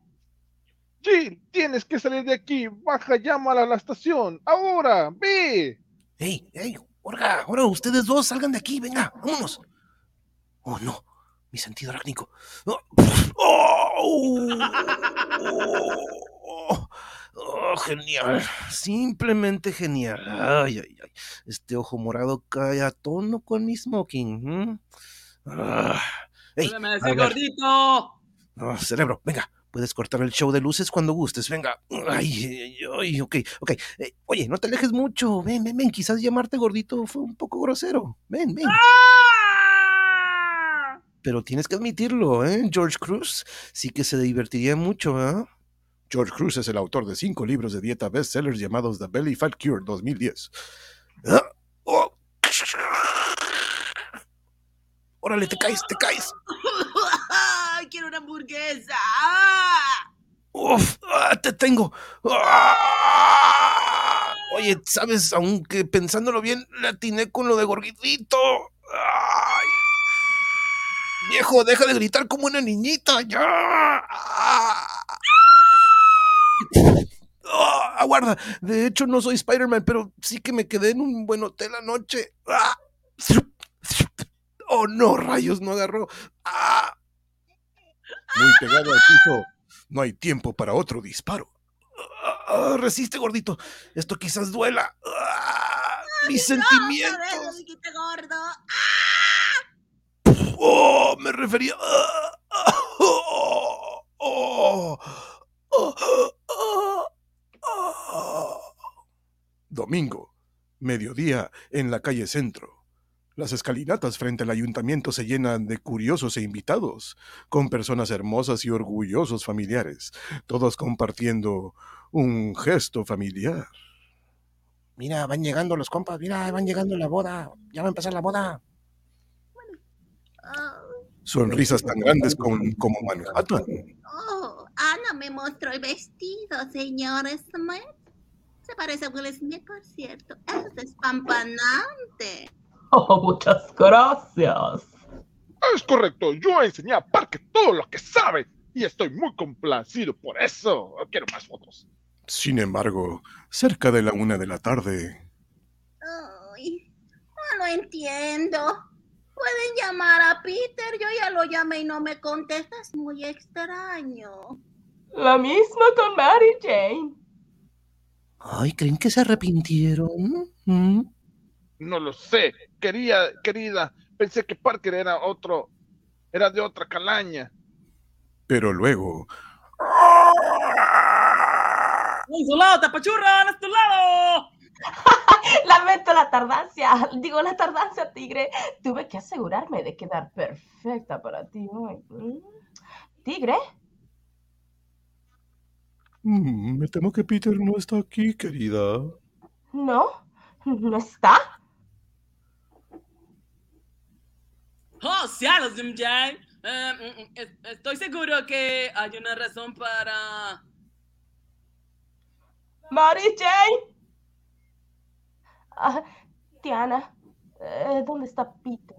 Jill, tienes que salir de aquí. Baja, llámala a la estación. Ahora, ve. Hey, hey, Orga, ahora ustedes dos salgan de aquí, venga, vámonos. Oh, no, mi sentido arácnico. Oh, oh, oh, oh, genial, simplemente genial. Ay, ay, ay. Este ojo morado cae a tono con mi smoking. ¿m? Ah, ey, ¡Ayúdame a a ese ver. gordito! Ah, cerebro, venga, puedes cortar el show de luces cuando gustes, venga. Ay, ay, ay, ok, ok. Eh, oye, no te alejes mucho, ven, ven, ven, quizás llamarte gordito fue un poco grosero. Ven, ven. ¡Ah! Pero tienes que admitirlo, ¿eh? George Cruz sí que se divertiría mucho, ¿eh? George Cruz es el autor de cinco libros de dieta bestsellers llamados The Belly Fat Cure 2010. Ah, oh. Órale, te caes, te caes. ¡Quiero una hamburguesa! ¡Ah! Uf, ah, te tengo. Ah. Oye, sabes, aunque pensándolo bien, le atiné con lo de gordito. Ay. Viejo, deja de gritar como una niñita, ya. Aguarda, de hecho no soy Spider-Man, pero sí que me quedé en un buen hotel anoche. Oh, no, rayos, no agarró. Ah. Muy pegado al piso. No hay tiempo para otro disparo. Ah, resiste, gordito. Esto quizás duela. Ah, mis ¡Por eso, sentimientos. chiquito gordo! Oh, me refería. Ah, ah, oh, oh, oh. Domingo, mediodía, en la calle Centro. Las escalinatas frente al ayuntamiento se llenan de curiosos e invitados, con personas hermosas y orgullosos familiares, todos compartiendo un gesto familiar. Mira, van llegando los compas, mira, van llegando la boda. Ya va a empezar la boda. Oh, Sonrisas tan grandes como, como Manhattan. oh, Ana me mostró el vestido, señor Smith. Se parece a Will Smith, por cierto. Es despampanante. Oh, muchas gracias. Es correcto, yo enseñé a Parque todo lo que sabe y estoy muy complacido por eso. Quiero más fotos. Sin embargo, cerca de la una de la tarde, Ay, no lo entiendo. Pueden llamar a Peter. Yo ya lo llamé y no me contesta. Es muy extraño. La misma con Mary Jane. Ay, ¿creen que se arrepintieron? ¿Mm? No lo sé, quería, querida. Pensé que Parker era otro, era de otra calaña. pero luego ¡Un su lado, tapachurra! ¡A tu lado! Lamento la tardancia. Digo, la tardancia, tigre. Tuve que asegurarme de quedar perfecta para ti hoy. ¿Tigre? mm, me temo que Peter no está aquí, querida. ¿No? ¿No está? ¡Oh, cielos, MJ! Eh, mm, mm, es- estoy seguro que hay una razón para... Mary Jane. Ah, Tiana, eh, ¿dónde está Peter?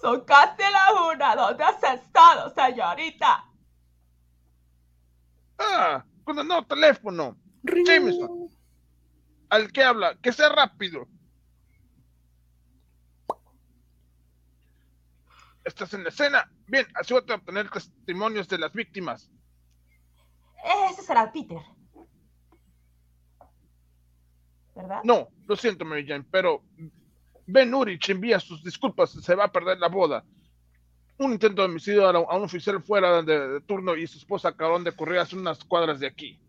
Son casi la una. ¿Dónde has estado, señorita? Ah, con el nuevo teléfono. Jameson. Al que habla, que sea rápido. ¿Estás en la escena? Bien, asegúrate de obtener testimonios de las víctimas. Ese será Peter. ¿Verdad? No, lo siento, Mary Jane, pero Ben Urich envía sus disculpas, se va a perder la boda. Un intento de homicidio a, un oficial fuera de, de turno y su esposa acabaron de ocurrir hace unas cuadras de aquí.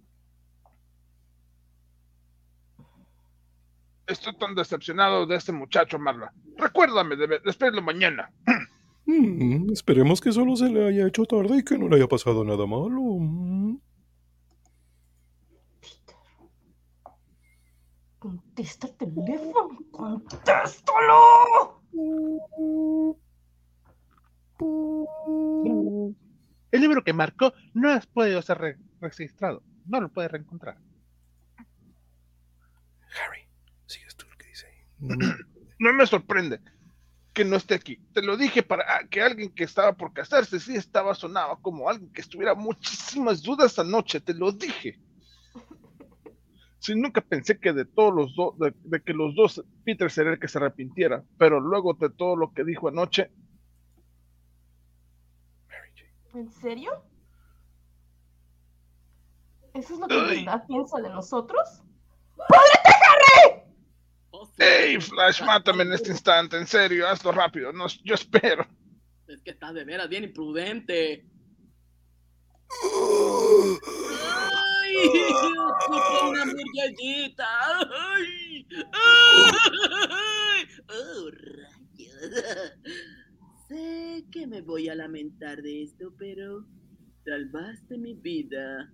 Estoy tan decepcionado de este muchacho, Marla. Recuérdame de, de mañana. Mm, esperemos que solo se le haya hecho tarde y que no le haya pasado nada malo. Mm. Contesta el teléfono. ¡Contéstalo! El libro que marcó no ha podido ser re- registrado. No lo puede reencontrar. Harry, sigues tú el que dice ahí. Me- No me sorprende que no esté aquí. Te lo dije para que alguien que estaba por casarse sí estaba sonado como alguien que estuviera muchísimas dudas anoche. Te lo dije. Sí, nunca pensé que de todos los dos, de, de que los dos, Peter sería el que se arrepintiera. Pero luego de todo lo que dijo anoche, ¿En serio? ¿Eso es lo que Ay. verdad piensa de nosotros? Hey, Flash, mátame en este instante, en serio, hazlo rápido. No, yo espero. Es que está de veras bien imprudente. ¡Ay! ¡Ocupo una! ¡Ay! ¡Ay! ¡Oh, rayos! Sé que me voy a lamentar de esto, pero salvaste mi vida.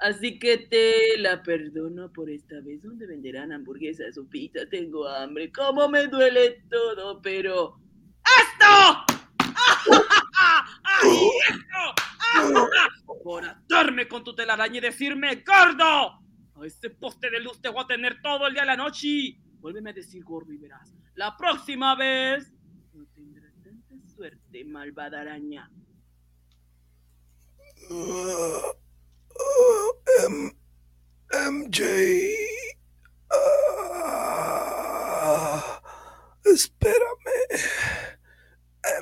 Así que te la perdono por esta vez. ¿Dónde venderán hamburguesas o pizza? Tengo hambre. ¿Cómo me duele todo? Pero... ¡Esto! ¡Ay, esto! Por atarme con tu telaraña y decirme gordo. A ese poste de luz te voy a tener todo el día y la noche. Vuélveme a decir gordo y verás. La próxima vez no tendrás tanta suerte, malvada araña. M- MJ. Ah, espérame.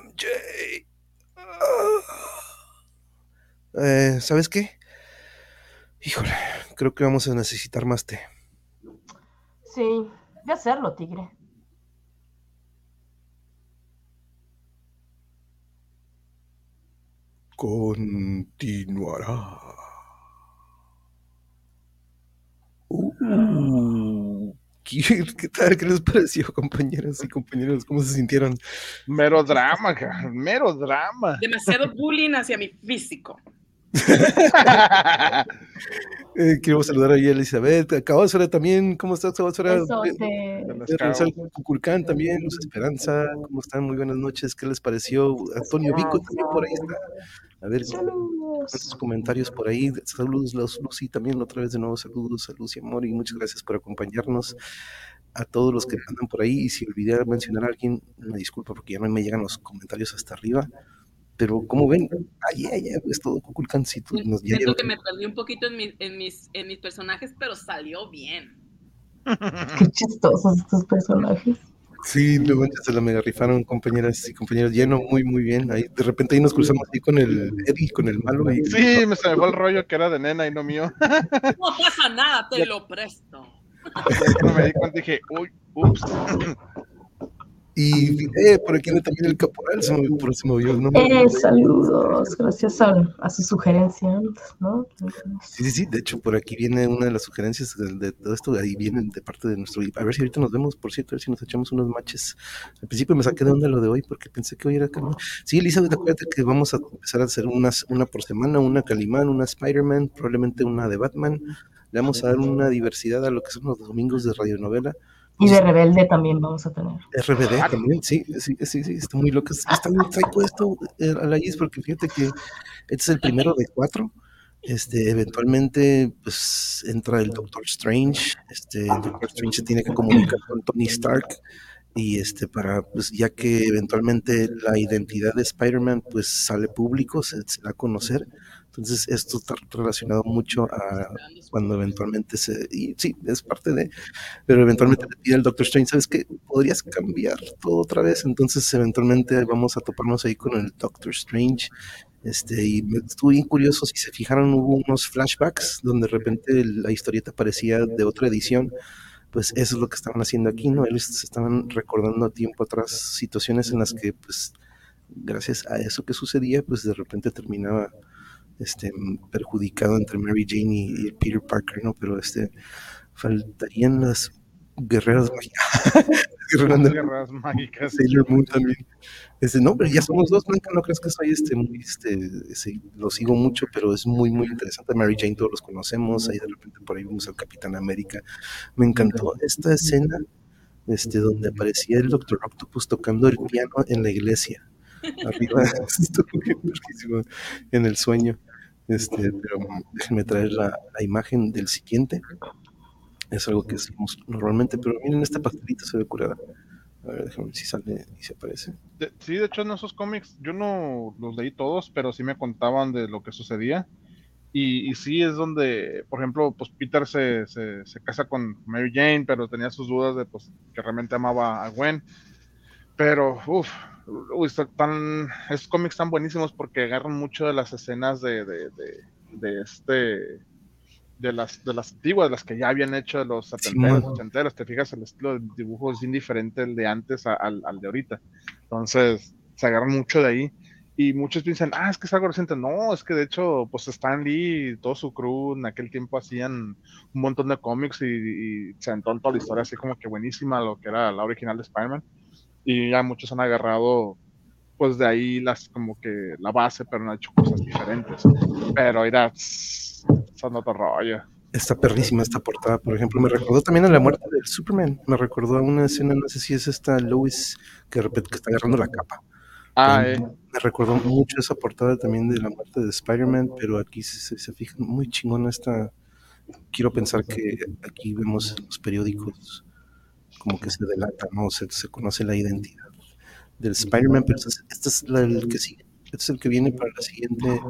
MJ. Ah. Eh, ¿Sabes qué? Híjole, creo que vamos a necesitar más té. Sí, de hacerlo, tigre. Continuará. Uh, ¿Qué, qué tal? ¿Qué les pareció, compañeras y compañeros? ¿Cómo se sintieron? Mero drama, cara, mero drama. Demasiado bullying hacia mi físico. Eh, quiero saludar a Elizabeth, a Cabásora también, ¿cómo estás, Scouts. Cuculcán también, Luz Esperanza, ¿cómo están? Muy buenas noches, ¿qué les pareció? Antonio Vico también por ahí está. A ver, Saludos. sus comentarios por ahí. Saludos, Lucy, también otra vez de nuevo saludos a Lucy Amor y muchas gracias por acompañarnos a todos los que andan por ahí. Y si olvidé mencionar a alguien, me disculpa porque ya no me llegan los comentarios hasta arriba. Pero como ven, ay, ay, ay, es todo Cuculcancito. Nos ya Siento que me perdí un poquito en, mis- en, mis, en mis personajes, pero salió bien. Qué chistosos estos personajes. Sí, no manches, se la mega rifaron compañeras y compañeros lleno, muy, muy bien. Ahí, de repente ahí nos cruzamos ahí con el Eddie, con el malo. Y, Sí, me fue el rollo que era de nena y no mío. No pasa nada, te lo presto. Me di cuenta dije, uy, ups. y eh, por aquí también el caporal, se me, por se me movió el nombre. Eh, saludos, gracias a, a su sugerencia, ¿no? Sí, sí, sí, de hecho por aquí viene una de las sugerencias de, de todo esto, ahí viene de parte de nuestro... A ver si ahorita nos vemos, por cierto, a ver si nos echamos unos matches. Al principio me saqué de onda lo de hoy porque pensé que hoy era... Calimán. Sí, Elizabeth, acuérdate que vamos a empezar a hacer unas, una por semana, una Calimán, una Spider-Man, probablemente una de Batman. Le vamos a dar una diversidad a lo que son los domingos de radionovela. Y de rebelde también vamos a tener. RBD también, sí, sí, sí, sí, está muy loco. Está muy psycho esto, eh, Alaís, porque fíjate que este es el primero de cuatro. Este, eventualmente, pues entra el Doctor Strange. Este, el Doctor Strange se tiene que comunicar con Tony Stark. Y este, para, pues ya que eventualmente la identidad de Spider-Man, pues sale público, se, se da a conocer. Entonces, esto está relacionado mucho a cuando eventualmente se. Y sí, es parte de pero eventualmente le pide al Doctor Strange, ¿sabes qué? Podrías cambiar todo otra vez, entonces eventualmente vamos a toparnos ahí con el Doctor Strange. Este, y me estuvo bien curioso, si se fijaron, hubo unos flashbacks donde de repente la historieta parecía de otra edición, pues eso es lo que estaban haciendo aquí, ¿no? Ellos se estaban recordando tiempo atrás situaciones en las que, pues, gracias a eso que sucedía, pues de repente terminaba este, perjudicado entre Mary Jane y, y Peter Parker, ¿no? Pero este, faltarían las guerreras mágicas. Guerreras mágicas. Sailor Moon también. Este, no, pero ya somos dos, Blanca, no crees que soy este, muy, este, lo sigo mucho, pero es muy, muy interesante. Mary Jane, todos los conocemos, ahí de repente por ahí vimos al Capitán América. Me encantó esta escena, este, donde aparecía el Doctor Octopus tocando el piano en la iglesia. Arriba, estuvo en el sueño. Este, pero déjenme traer la, la imagen del siguiente. Es algo que hacemos normalmente, pero miren, esta pastelita se ve curada. A ver, déjame ver si sale y se aparece. De- sí, de hecho en esos cómics yo no los leí todos, pero sí me contaban de lo que sucedía. Y, y sí es donde, por ejemplo, pues Peter se, se, se casa con Mary Jane, pero tenía sus dudas de pues, que realmente amaba a Gwen. Pero, uff, uy, tan, esos cómics están buenísimos porque agarran mucho de las escenas de, de, de, de este de las de las antiguas, las que ya habían hecho de los setenteros, ochenteros, te fijas, el estilo de dibujo es bien diferente el de antes a- al, al de ahorita. Entonces, se agarran mucho de ahí. Y muchos piensan, ah, es que es algo reciente. No, es que de hecho, pues Stan Lee y todo su crew en aquel tiempo hacían un montón de cómics y, y se aventó toda la historia así como que buenísima, lo que era la original de Spider-Man. Y ya muchos han agarrado, pues de ahí las como que la base, pero han hecho cosas diferentes. Pero tss, son otro rollo. Está perrísima esta portada, por ejemplo. Me recordó también a la muerte del Superman. Me recordó a una escena, no sé si es esta Lois, que de repente que está agarrando la capa. Ah, Eh, eh. Me recordó mucho esa portada también de la muerte de Spider-Man, pero aquí se, se, se fijan muy chingona esta. Quiero pensar que aquí vemos en los periódicos como que se delata, ¿no? Se, se conoce la identidad del Spider-Man, pero este es, este la- el que sigue. Este es el que viene para la siguiente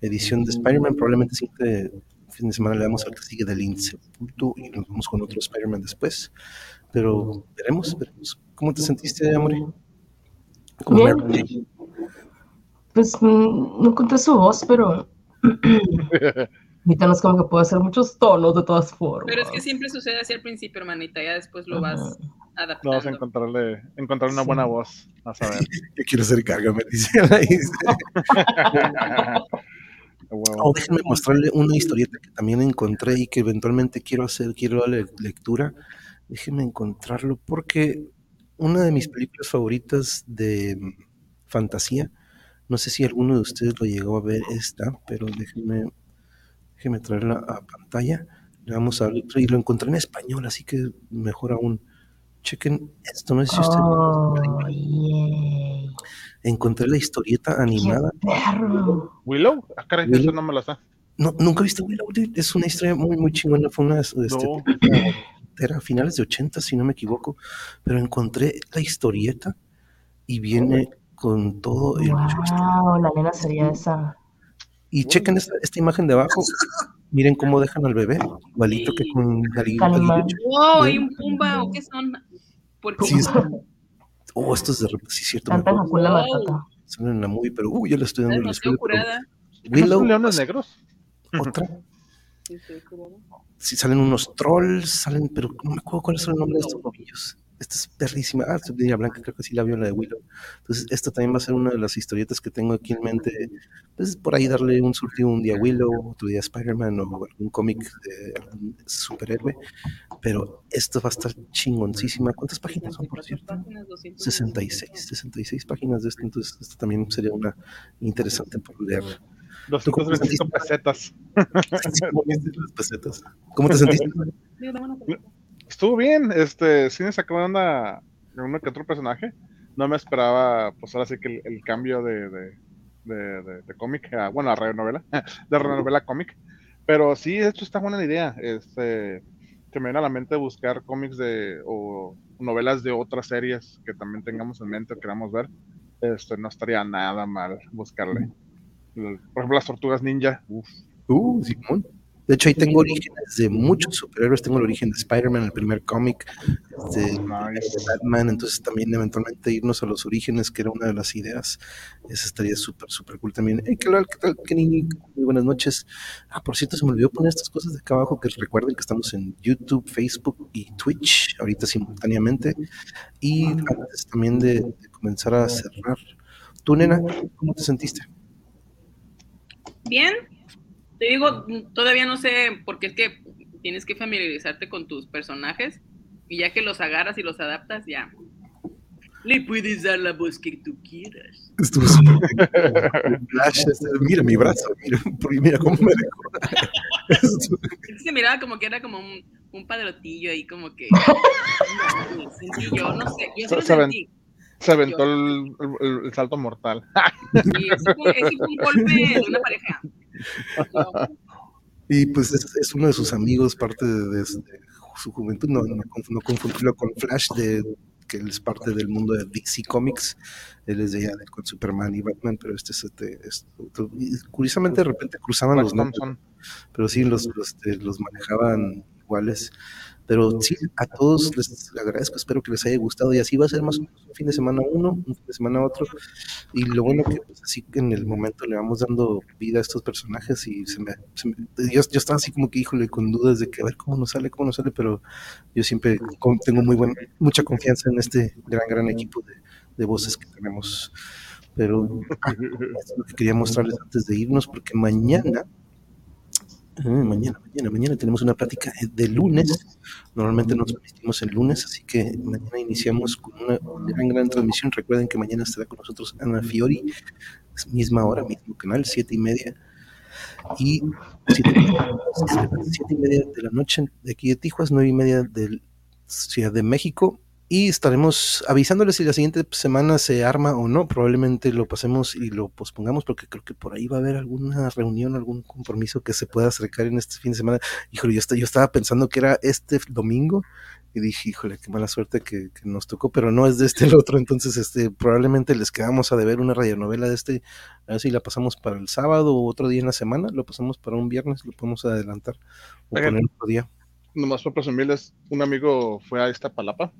edición de Spider-Man. Probablemente el siguiente fin de semana le damos al que sigue del Insepulto y nos vamos con otro Spider-Man después. Pero veremos, veremos. ¿Cómo te sentiste, Amore? Como Bien. Pues mm, no encontré su voz, pero ahorita no es como que puedo hacer muchos tonos de todas formas. Pero es que siempre sucede así al principio, hermanita, ya después lo vas Ajá. adaptando. No vas a encontrarle, encontrar una Sí. buena voz. Vas a ver. Yo quiero ser me dice Anaís. A huevo. Oh, déjenme mostrarle una historieta que también encontré y que eventualmente quiero hacer, quiero darle lectura. Déjenme encontrarlo porque una de mis películas favoritas de fantasía No sé si alguno de ustedes lo llegó a ver esta, pero déjenme, déjenme traerla a pantalla. Le vamos a y lo encontré en español, así que mejor aún. Chequen esto, no sé si Oh, yay. encontré la historieta ¡Qué animada. perro! ¿Willow? Ah, caray, Willow. eso no me lo sé. No, nunca he visto Willow, dude. Es una historia muy, muy chingona. Fue una este, No. era a finales de 80, si no me equivoco. Pero encontré la historieta y viene con todo el Wow, la nena sería esa. Y chequen esta, esta imagen de abajo. Miren cómo dejan al bebé, igualito que con Galileo. Wow, ¿hay un pumba o qué son? Porque Sí, es- Oh, esto es de repente, sí, es cierto. Wow. Salen en la movie, pero uh, yo le estoy dando el. ¿No Willow, son leones negros? otra. Sí. Sí, salen unos trolls, salen, pero no me acuerdo cuál es el nombre de estos novillos. Esta es perrísima. Ah, Subida Blanca, creo que sí la vio la de Willow. Entonces, esta también va a ser una de las historietas que tengo aquí en mente. Pues por ahí darle un surtido un día a Willow, otro día a Spider-Man o algún cómic de algún superhéroe. Pero esto va a estar chingoncísima. ¿Cuántas páginas son, por cierto? Páginas 200. 66, 66 páginas de esto, entonces esto también sería una interesante por leer. 225 pesetas. Las pesetas. ¿Cómo te sentiste? Dame una pelota. Estuvo bien, este, sí me sacó de onda uno que otro personaje. No me esperaba, pues ahora sí que el, cambio de, de, de, cómic, a- bueno, a radionovela, de radionovela a cómic. Pero sí, hecho está buena idea. Este, se me viene a la mente buscar cómics de, o novelas de otras series que también tengamos en mente o queramos ver. Este, no estaría nada mal buscarle. Por ejemplo, las tortugas ninja. Uf. Uh, Simón. De hecho, ahí tengo orígenes de muchos superhéroes. Tengo el origen de Spider-Man, el primer cómic, este, de Nice. Batman. Entonces, también eventualmente irnos a los orígenes, que era una de las ideas. Eso estaría súper, súper cool también. Hey, ¿qué tal? ¿Qué tal, Kenny? Muy buenas noches. Ah, por cierto, se me olvidó poner estas cosas de acá abajo. Que recuerden que estamos en YouTube, Facebook y Twitch, ahorita simultáneamente. Y antes también de, de comenzar a cerrar. Tú, nena, ¿cómo te sentiste? Bien, te digo, todavía no sé, porque es que tienes que familiarizarte con tus personajes y ya que los agarras y los adaptas, ya. Le puedes dar la voz que tú quieras. Estuvo súper bien. Flash, este, mira mi brazo, mira, mira cómo me dejó. Se miraba como que era como un, un padrotillo ahí, como que. sentí yo, no sé, yo sí Se ven- sentí. Se aventó el, el- el salto mortal. Ese fue, ese fue un golpe de una pareja. Y pues es, es uno de sus amigos, parte de, su juventud, no, no, conf- no confundirlo con Flash, de, que él es parte del mundo de DC Comics, él es de allá con Superman y Batman, pero este es, este, es otro- y curiosamente de repente cruzaban los nombres, pero sí los, los, este, los manejaban iguales. Pero sí, a todos les agradezco, espero que les haya gustado y así va a ser más o menos un fin de semana uno, un fin de semana otro. Y lo bueno que pues, así que en el momento le vamos dando vida a estos personajes y se me, se me- yo, yo estaba así como que híjole con dudas de que a ver cómo nos sale, cómo nos sale, pero yo siempre con- tengo muy buena, mucha confianza en este gran, gran equipo de, de voces que tenemos. Pero ah, es lo que quería mostrarles antes de irnos, porque mañana, mañana, mañana, mañana tenemos una plática eh, de lunes. Normalmente nos transmitimos el lunes, así que mañana iniciamos con una gran, gran transmisión. Recuerden que mañana estará con nosotros Ana Fiori, es misma hora, mismo canal, siete y media. Y siete, siete y media de la noche de aquí de Tijuas, nueve y media de Ciudad de México. Y estaremos avisándoles si la siguiente semana se arma o no. Probablemente lo pasemos y lo pospongamos porque creo que por ahí va a haber alguna reunión, algún compromiso que se pueda acercar en este fin de semana. Híjole, yo, yo estaba pensando que era este domingo y dije, híjole, qué mala suerte que, que nos tocó, pero no es de este el otro. Entonces, este, probablemente les quedamos a deber una radionovela de este. A ver si la pasamos para el sábado o otro día en la semana. Lo pasamos para un viernes, lo podemos adelantar o Oigan. poner otro día. Nomás para presumirles, un amigo fue a esta palapa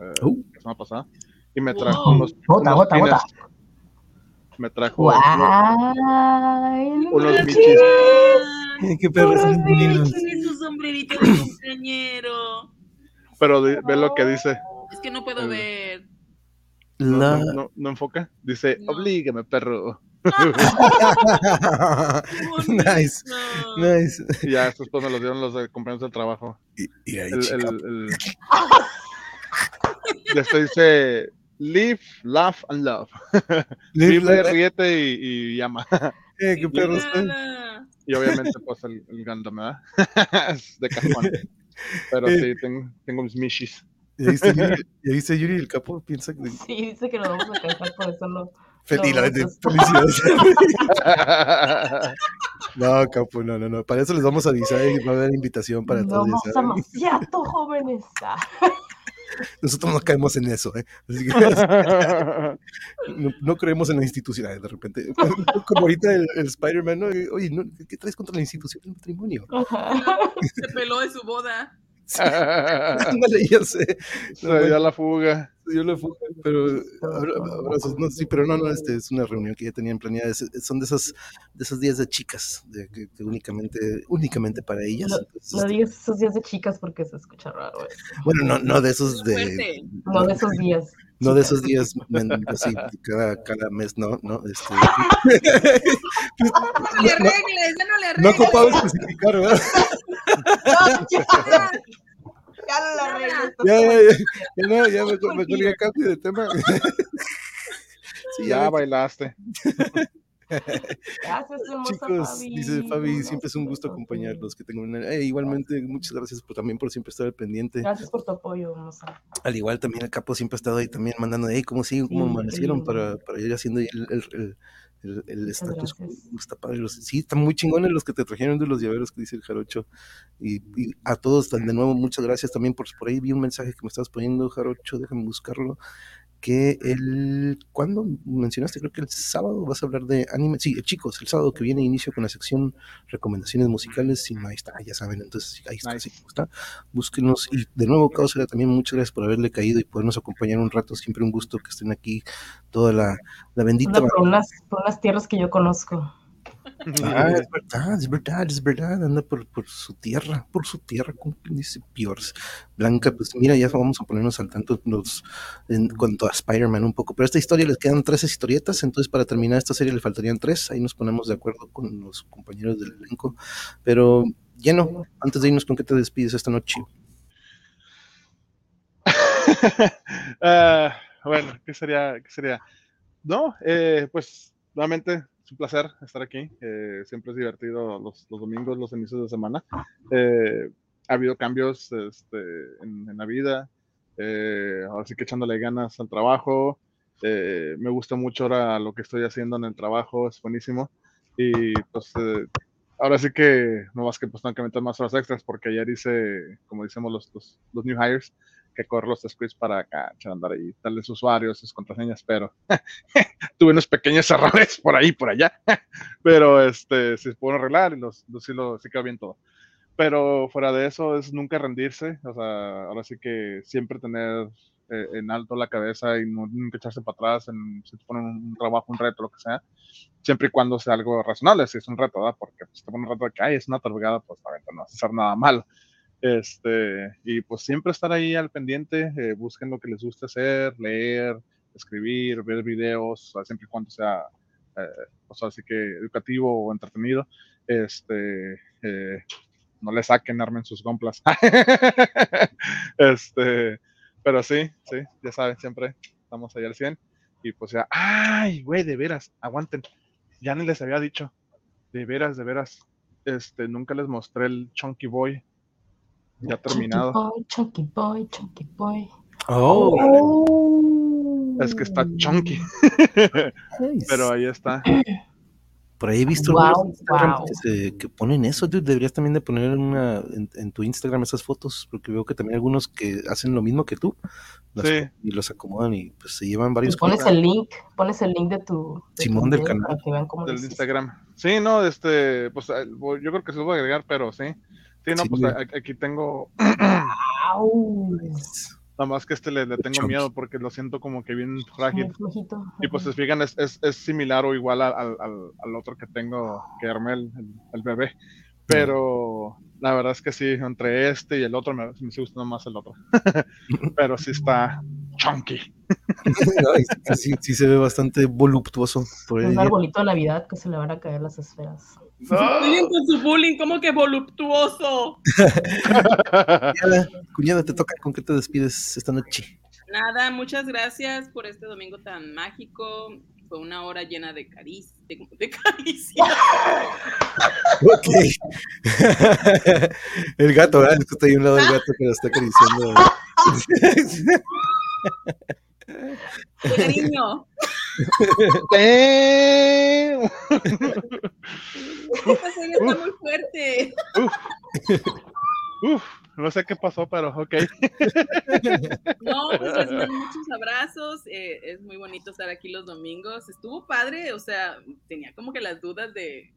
eh, Oh. la semana pasada y me trajo Wow. unos, Bota, unos bota, pines. bota. Me trajo unos, no unos manches. michis. qué perros su sombrerito de compañero. Pero di- ve lo que dice. Es que no puedo ver. No, La... no, no- no enfoca. Dice, No. oblígame, perro. Nice, nice. Y ya estos pues me los dieron los de compañeros del trabajo. Y, y ahí, El, chica, el, el... Esto dice, Live, laugh and love. Live, Vive, ríete y, y llama. Eh, qué perro. Y obviamente, pues el, el Gundam, ¿verdad? Es de cajón. Pero Eh. sí, tengo, tengo mis Mishis. ¿Ya viste, Yuri, ¿Ya viste, Yuri? El capo piensa que. Sí, dice que nos vamos a cansar, por eso no. Feliz, No, la de felicidades. No, capo, no, no, no. Para eso les vamos a avisar y va a haber invitación para no todos. saben. demasiado jóvenes. Nosotros no caemos en eso, ¿eh? Así que no, no creemos en la institucionalidad de repente. Como ahorita el, el Spider-Man, ¿no? Oye, ¿no? ¿qué traes contra la institución del matrimonio? ajá. Se peló de su boda. Ándale, ya sé. Se dio la fuga. Yo lo fui, pero abra- abrazos, no, sí, pero no, no, este es una reunión que ya tenían planeada. es- son de esas, de esos días de chicas, de que, que únicamente, únicamente para ellas. No, Entonces, No este, digas esos días de chicas porque se escucha raro. eso. bueno, no, no de esos de. No de esos días. No de esos días, men, así, cada, cada mes, no, no, este, No le arregles, ya no le no arregles. ocupaba especificar, ¿verdad? Ya no la arregles. Ya, ya, ya, ya, no, ya mejor, mejor ya cambio de tema. Sí, Ya ya, bailaste. Gracias, hermosa Chicos, Fabi. dice Fabi, siempre es un gusto acompañarlos. Que tengan una- eh, igualmente, muchas gracias por, también por siempre estar al pendiente. Gracias por tu apoyo, hermosa. Al igual también el capo siempre ha estado ahí también mandando, hey, ¿cómo siguen? ¿Cómo Sí, amanecieron? lindo. Para, para ir haciendo el, el, el, el, el Muchas status. gracias. Está padre, los- sí, están muy chingones los que te trajeron de los llaveros que dice el Jarocho. Y, y a todos, de nuevo, muchas gracias también por, por ahí. Vi un mensaje que me estabas poniendo, Jarocho, déjame buscarlo. Que el, ¿cuándo mencionaste? Creo que el sábado vas a hablar de anime. Sí, chicos, el sábado que viene inicio con la sección recomendaciones musicales. Y ahí está, ya saben, entonces ahí está, Nice. sí, está. Búsquenos. Y de nuevo, Causera, también muchas gracias por haberle caído y podernos acompañar un rato. Siempre un gusto que estén aquí, toda la, la bendita. Por unas, por unas tierras que yo conozco. Ah, es verdad, es verdad, es verdad, anda por, por su tierra, por su tierra, como quien dice Piors. Blanca, pues mira, ya vamos a ponernos al tanto nos, en cuanto a Spider-Man un poco, pero a esta historia les quedan tres historietas, entonces para terminar esta serie le faltarían tres, ahí nos ponemos de acuerdo con los compañeros del elenco, pero lleno, antes de irnos, ¿con qué te despides esta noche? Ah, bueno, ¿qué sería? ¿Qué sería? No, eh, pues nuevamente un placer estar aquí. eh, siempre es divertido los, los domingos, los inicios de semana. Eh, ha habido cambios este, en, en la vida, eh, ahora sí que echándole ganas al trabajo. eh, me gusta mucho ahora lo que estoy haciendo en el trabajo, es buenísimo. Y pues eh, ahora sí que no más que pues tengo que meter más horas extras porque ayer hice, como decimos los, los, los new hires, que correr los scripts para acá, andar ahí, darles usuarios, sus contraseñas, pero tuve unos pequeños errores por ahí, por allá, pero este, se pueden arreglar y los, los, sí, lo, sí quedó bien todo. Pero fuera de eso es nunca rendirse, o sea, ahora sí que siempre tener eh, en alto la cabeza y no, nunca echarse para atrás en, si te ponen un trabajo, un reto, lo que sea, siempre y cuando sea algo razonable, si es un reto, ¿verdad? Porque pues, si te ponen un reto de que ay, es una tarugada, pues la no vas a hacer nada malo. Este, y pues siempre estar ahí al pendiente, eh, busquen lo que les guste hacer, leer, escribir, ver videos, sea, siempre y cuando sea, eh, pues así que educativo o entretenido, este, eh, no le saquen, armen sus compras. este, pero sí, sí, ya saben, siempre estamos ahí al 100. Y pues ya, ay, güey, de veras, aguanten. Ya ni les había dicho, de veras, de veras, este, nunca les mostré el Chunky Boy ya terminado. Chunky boy, chunky boy, chunky boy. Oh, Oh. Es que está chunky, nice. pero ahí está. Por ahí he visto Wow, Instagram wow. que, se- que ponen eso, dude. Deberías también de poner una, en, en tu Instagram esas fotos, porque veo que también algunos que hacen lo mismo que tú, las Sí. y los acomodan y pues se llevan Y varios pones el link, pones el link de tu de Simón tu del canal. para que vean cómo lo del. Instagram. Sí, no, este, pues eh, yo creo que se los voy a agregar, pero sí. Sí, no, Sí, pues a- aquí tengo, nada más que este le, le tengo miedo porque lo siento como que bien frágil. Y pues se fijan, es, es, es similar o igual al, al, al- otro que tengo, que armé el, el- el bebé. Pero la verdad es que sí, entre este y el otro me, me sigue gustando más el otro. Pero sí está chunky. Ay, sí, sí, sí se ve bastante voluptuoso. Por. Un arbolito de Navidad que se le van a caer las esferas. Siguen con su bullying, como que voluptuoso. Cuñada, cuñada, te toca. ¿Con qué te despides esta noche? Nada, muchas gracias por este domingo tan mágico. Fue una hora llena de caricias. De, de caricias. Ok. el gato, ¿verdad? Es que está ahí a un lado del gato que lo está acariciando. Cariño. Damn. Esta serie está muy fuerte. Uf, no sé qué pasó, pero ok. No, pues les mando muchos abrazos. eh, es muy bonito estar aquí los domingos. Estuvo padre, o sea, tenía como que las dudas de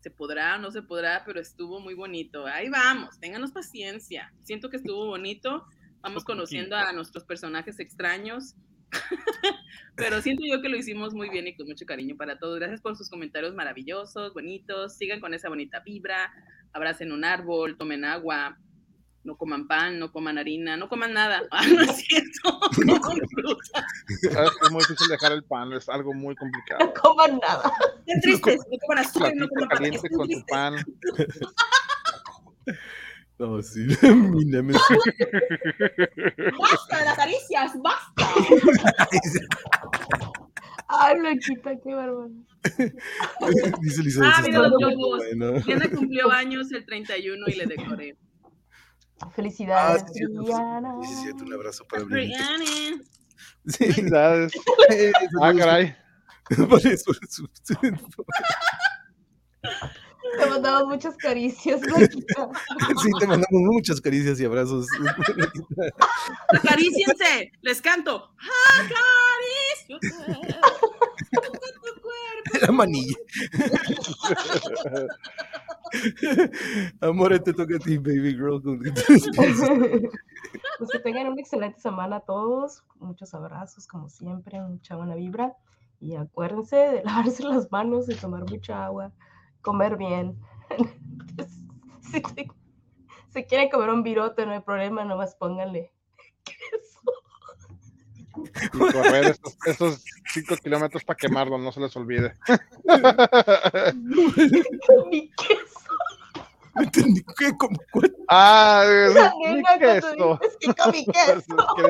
se podrá o no se podrá, pero estuvo muy bonito. Ahí vamos, ténganos paciencia. Siento que estuvo bonito. Vamos conociendo a nuestros personajes extraños. pero siento yo que lo hicimos muy bien y con mucho cariño para todos. Gracias por sus comentarios maravillosos, bonitos. Sigan con esa bonita vibra. Abracen un árbol, tomen agua, no coman pan, no coman harina, no coman nada. Ah, no es cierto. No coman fruta. Sabes que es muy difícil dejar el pan, es algo muy complicado. No coman nada. Estén tristes, no coman azúcar, no coman pan. con tu pan. No, sí, mi némesis. Basta de las caricias, basta. Ay, Blanquita, qué bárbaro. Dice Lisa, Ah, eso mira los globos. bueno. Diana cumplió años el 31 y le decoré. Felicidades, Ah, sí, Brianna. sí, sí, un abrazo para. Brianna. Sí. Felicidades. Eh, Ah, caray. Por eso, su- su- Te mandamos muchas caricias, Blanquita. Sí, te mandamos muchas caricias y abrazos. Acaríciense, les canto. Tu cuerpo. La manilla. Amor, te toca a ti, baby girl. Pues que tengan una excelente semana todos. Muchos abrazos, como siempre, mucha buena vibra. Y acuérdense de lavarse las manos, de tomar mucha agua, comer bien. si, si- si quieren comer un virote, no hay problema, nomás pónganle queso. Y correr estos, estos cinco kilómetros para quemarlo, no se les olvide. Mi queso. No entendí, ¿qué? ¿Cómo? ¿Cuál? ah, es mi queso. dices que comí queso. Que.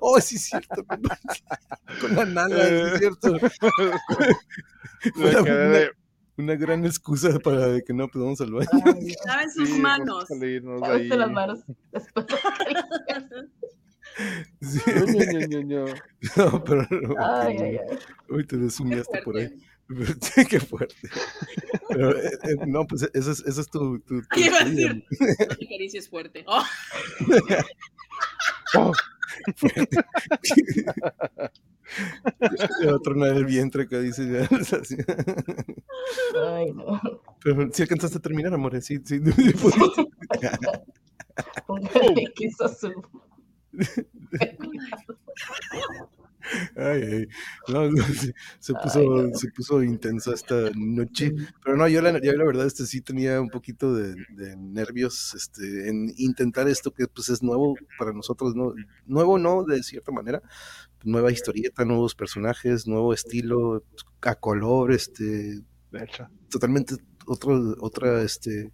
Oh, sí, es cierto. Con la nalga, sí, es cierto. Me quedé de- Una gran excusa para que no podamos al baño. Ay, Laven sus sí, manos. de ahí. las manos. Sí. Ño. No, pero Ay, ay, ay. Hoy te Qué desumiaste por ahí. fuerte. Sí, qué fuerte. Pero, eh, eh, no, pues eso es, eso es tu. tu, tu iba a decir. No te acaricies fuerte. Oh, Oh, Le va a tronar el vientre acá, dice. ya. Ay, no. Pero si alcanzaste a terminar, amor. Sí, sí. Póngale queso a su. Ay, ay. No, no, sí, se, puso, Ay, no. se puso intensa esta noche. Pero no, yo la, yo la verdad este sí tenía un poquito de, de nervios este, en intentar esto que pues es nuevo para nosotros, ¿no? Nuevo no, de cierta manera. Nueva historieta, nuevos personajes, nuevo estilo, a color, este, totalmente otro, otra, este,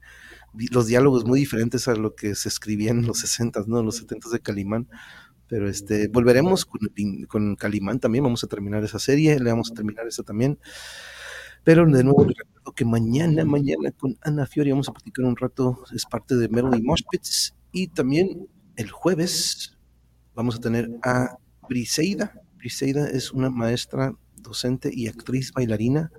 los diálogos muy diferentes a lo que se escribía en los 60, ¿no? Los 70 de Calimán. Pero este, volveremos con, con Calimán también, vamos a terminar esa serie, le vamos a terminar esa también. Pero de nuevo les recuerdo que mañana, mañana con Ana Fiori vamos a platicar un rato, es parte de Melody Moshpits. Y también el jueves vamos a tener a Briseida. Briseida es una maestra, docente y actriz bailarina.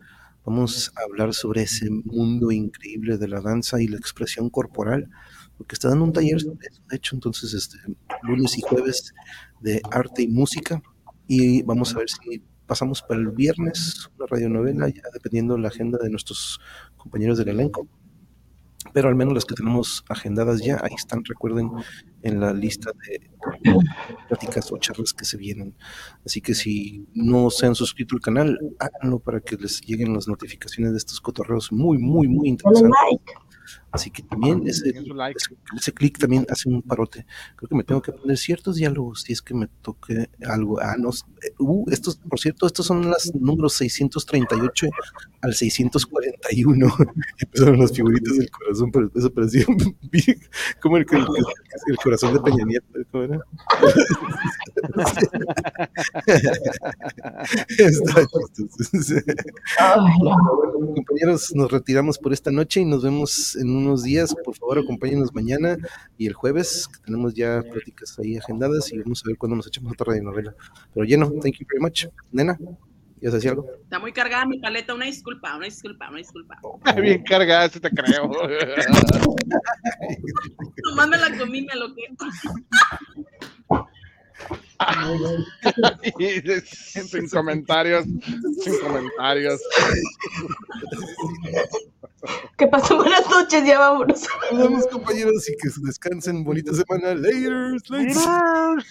Vamos a hablar sobre ese mundo increíble de la danza y la expresión corporal, porque está dando un taller sobre eso, de hecho, entonces, este, lunes y jueves de arte y música, y vamos a ver si pasamos para el viernes una radionovela, ya dependiendo la agenda de nuestros compañeros del elenco, pero al menos las que tenemos agendadas ya, ahí están, recuerden, en la lista de pláticas o charlas que se vienen. Así que si no se han suscrito al canal, háganlo para que les lleguen las notificaciones de estos cotorreos muy, muy, muy interesantes. Así que también ese, ese, ese clic también hace un parote. Creo que me tengo que poner ciertos diálogos si es que me toque algo. Ah, no. eh, Uh, estos, por cierto, estos son los números 638 al 641. Empezaron las figuritas del corazón, pero eso parecía bien- como el, el, el corazón de Peña Nieto. compañeros, nos retiramos por esta noche y nos vemos en unos días. Por favor, acompáñenos mañana y el jueves, que tenemos ya pláticas ahí agendadas y vamos a ver cuándo nos echamos otra radionovela. Pero lleno, thank you very much. Nena, ¿ya se hacía algo? Está muy cargada mi paleta, una disculpa, una disculpa, una disculpa. Bien cargada, sí te creo. Nomás me la comí, me lo que. sin comentarios, sin comentarios. Que pasen buenas noches, ya vámonos. Nos vemos, compañeros, y que descansen. Bonita semana. Later. Later.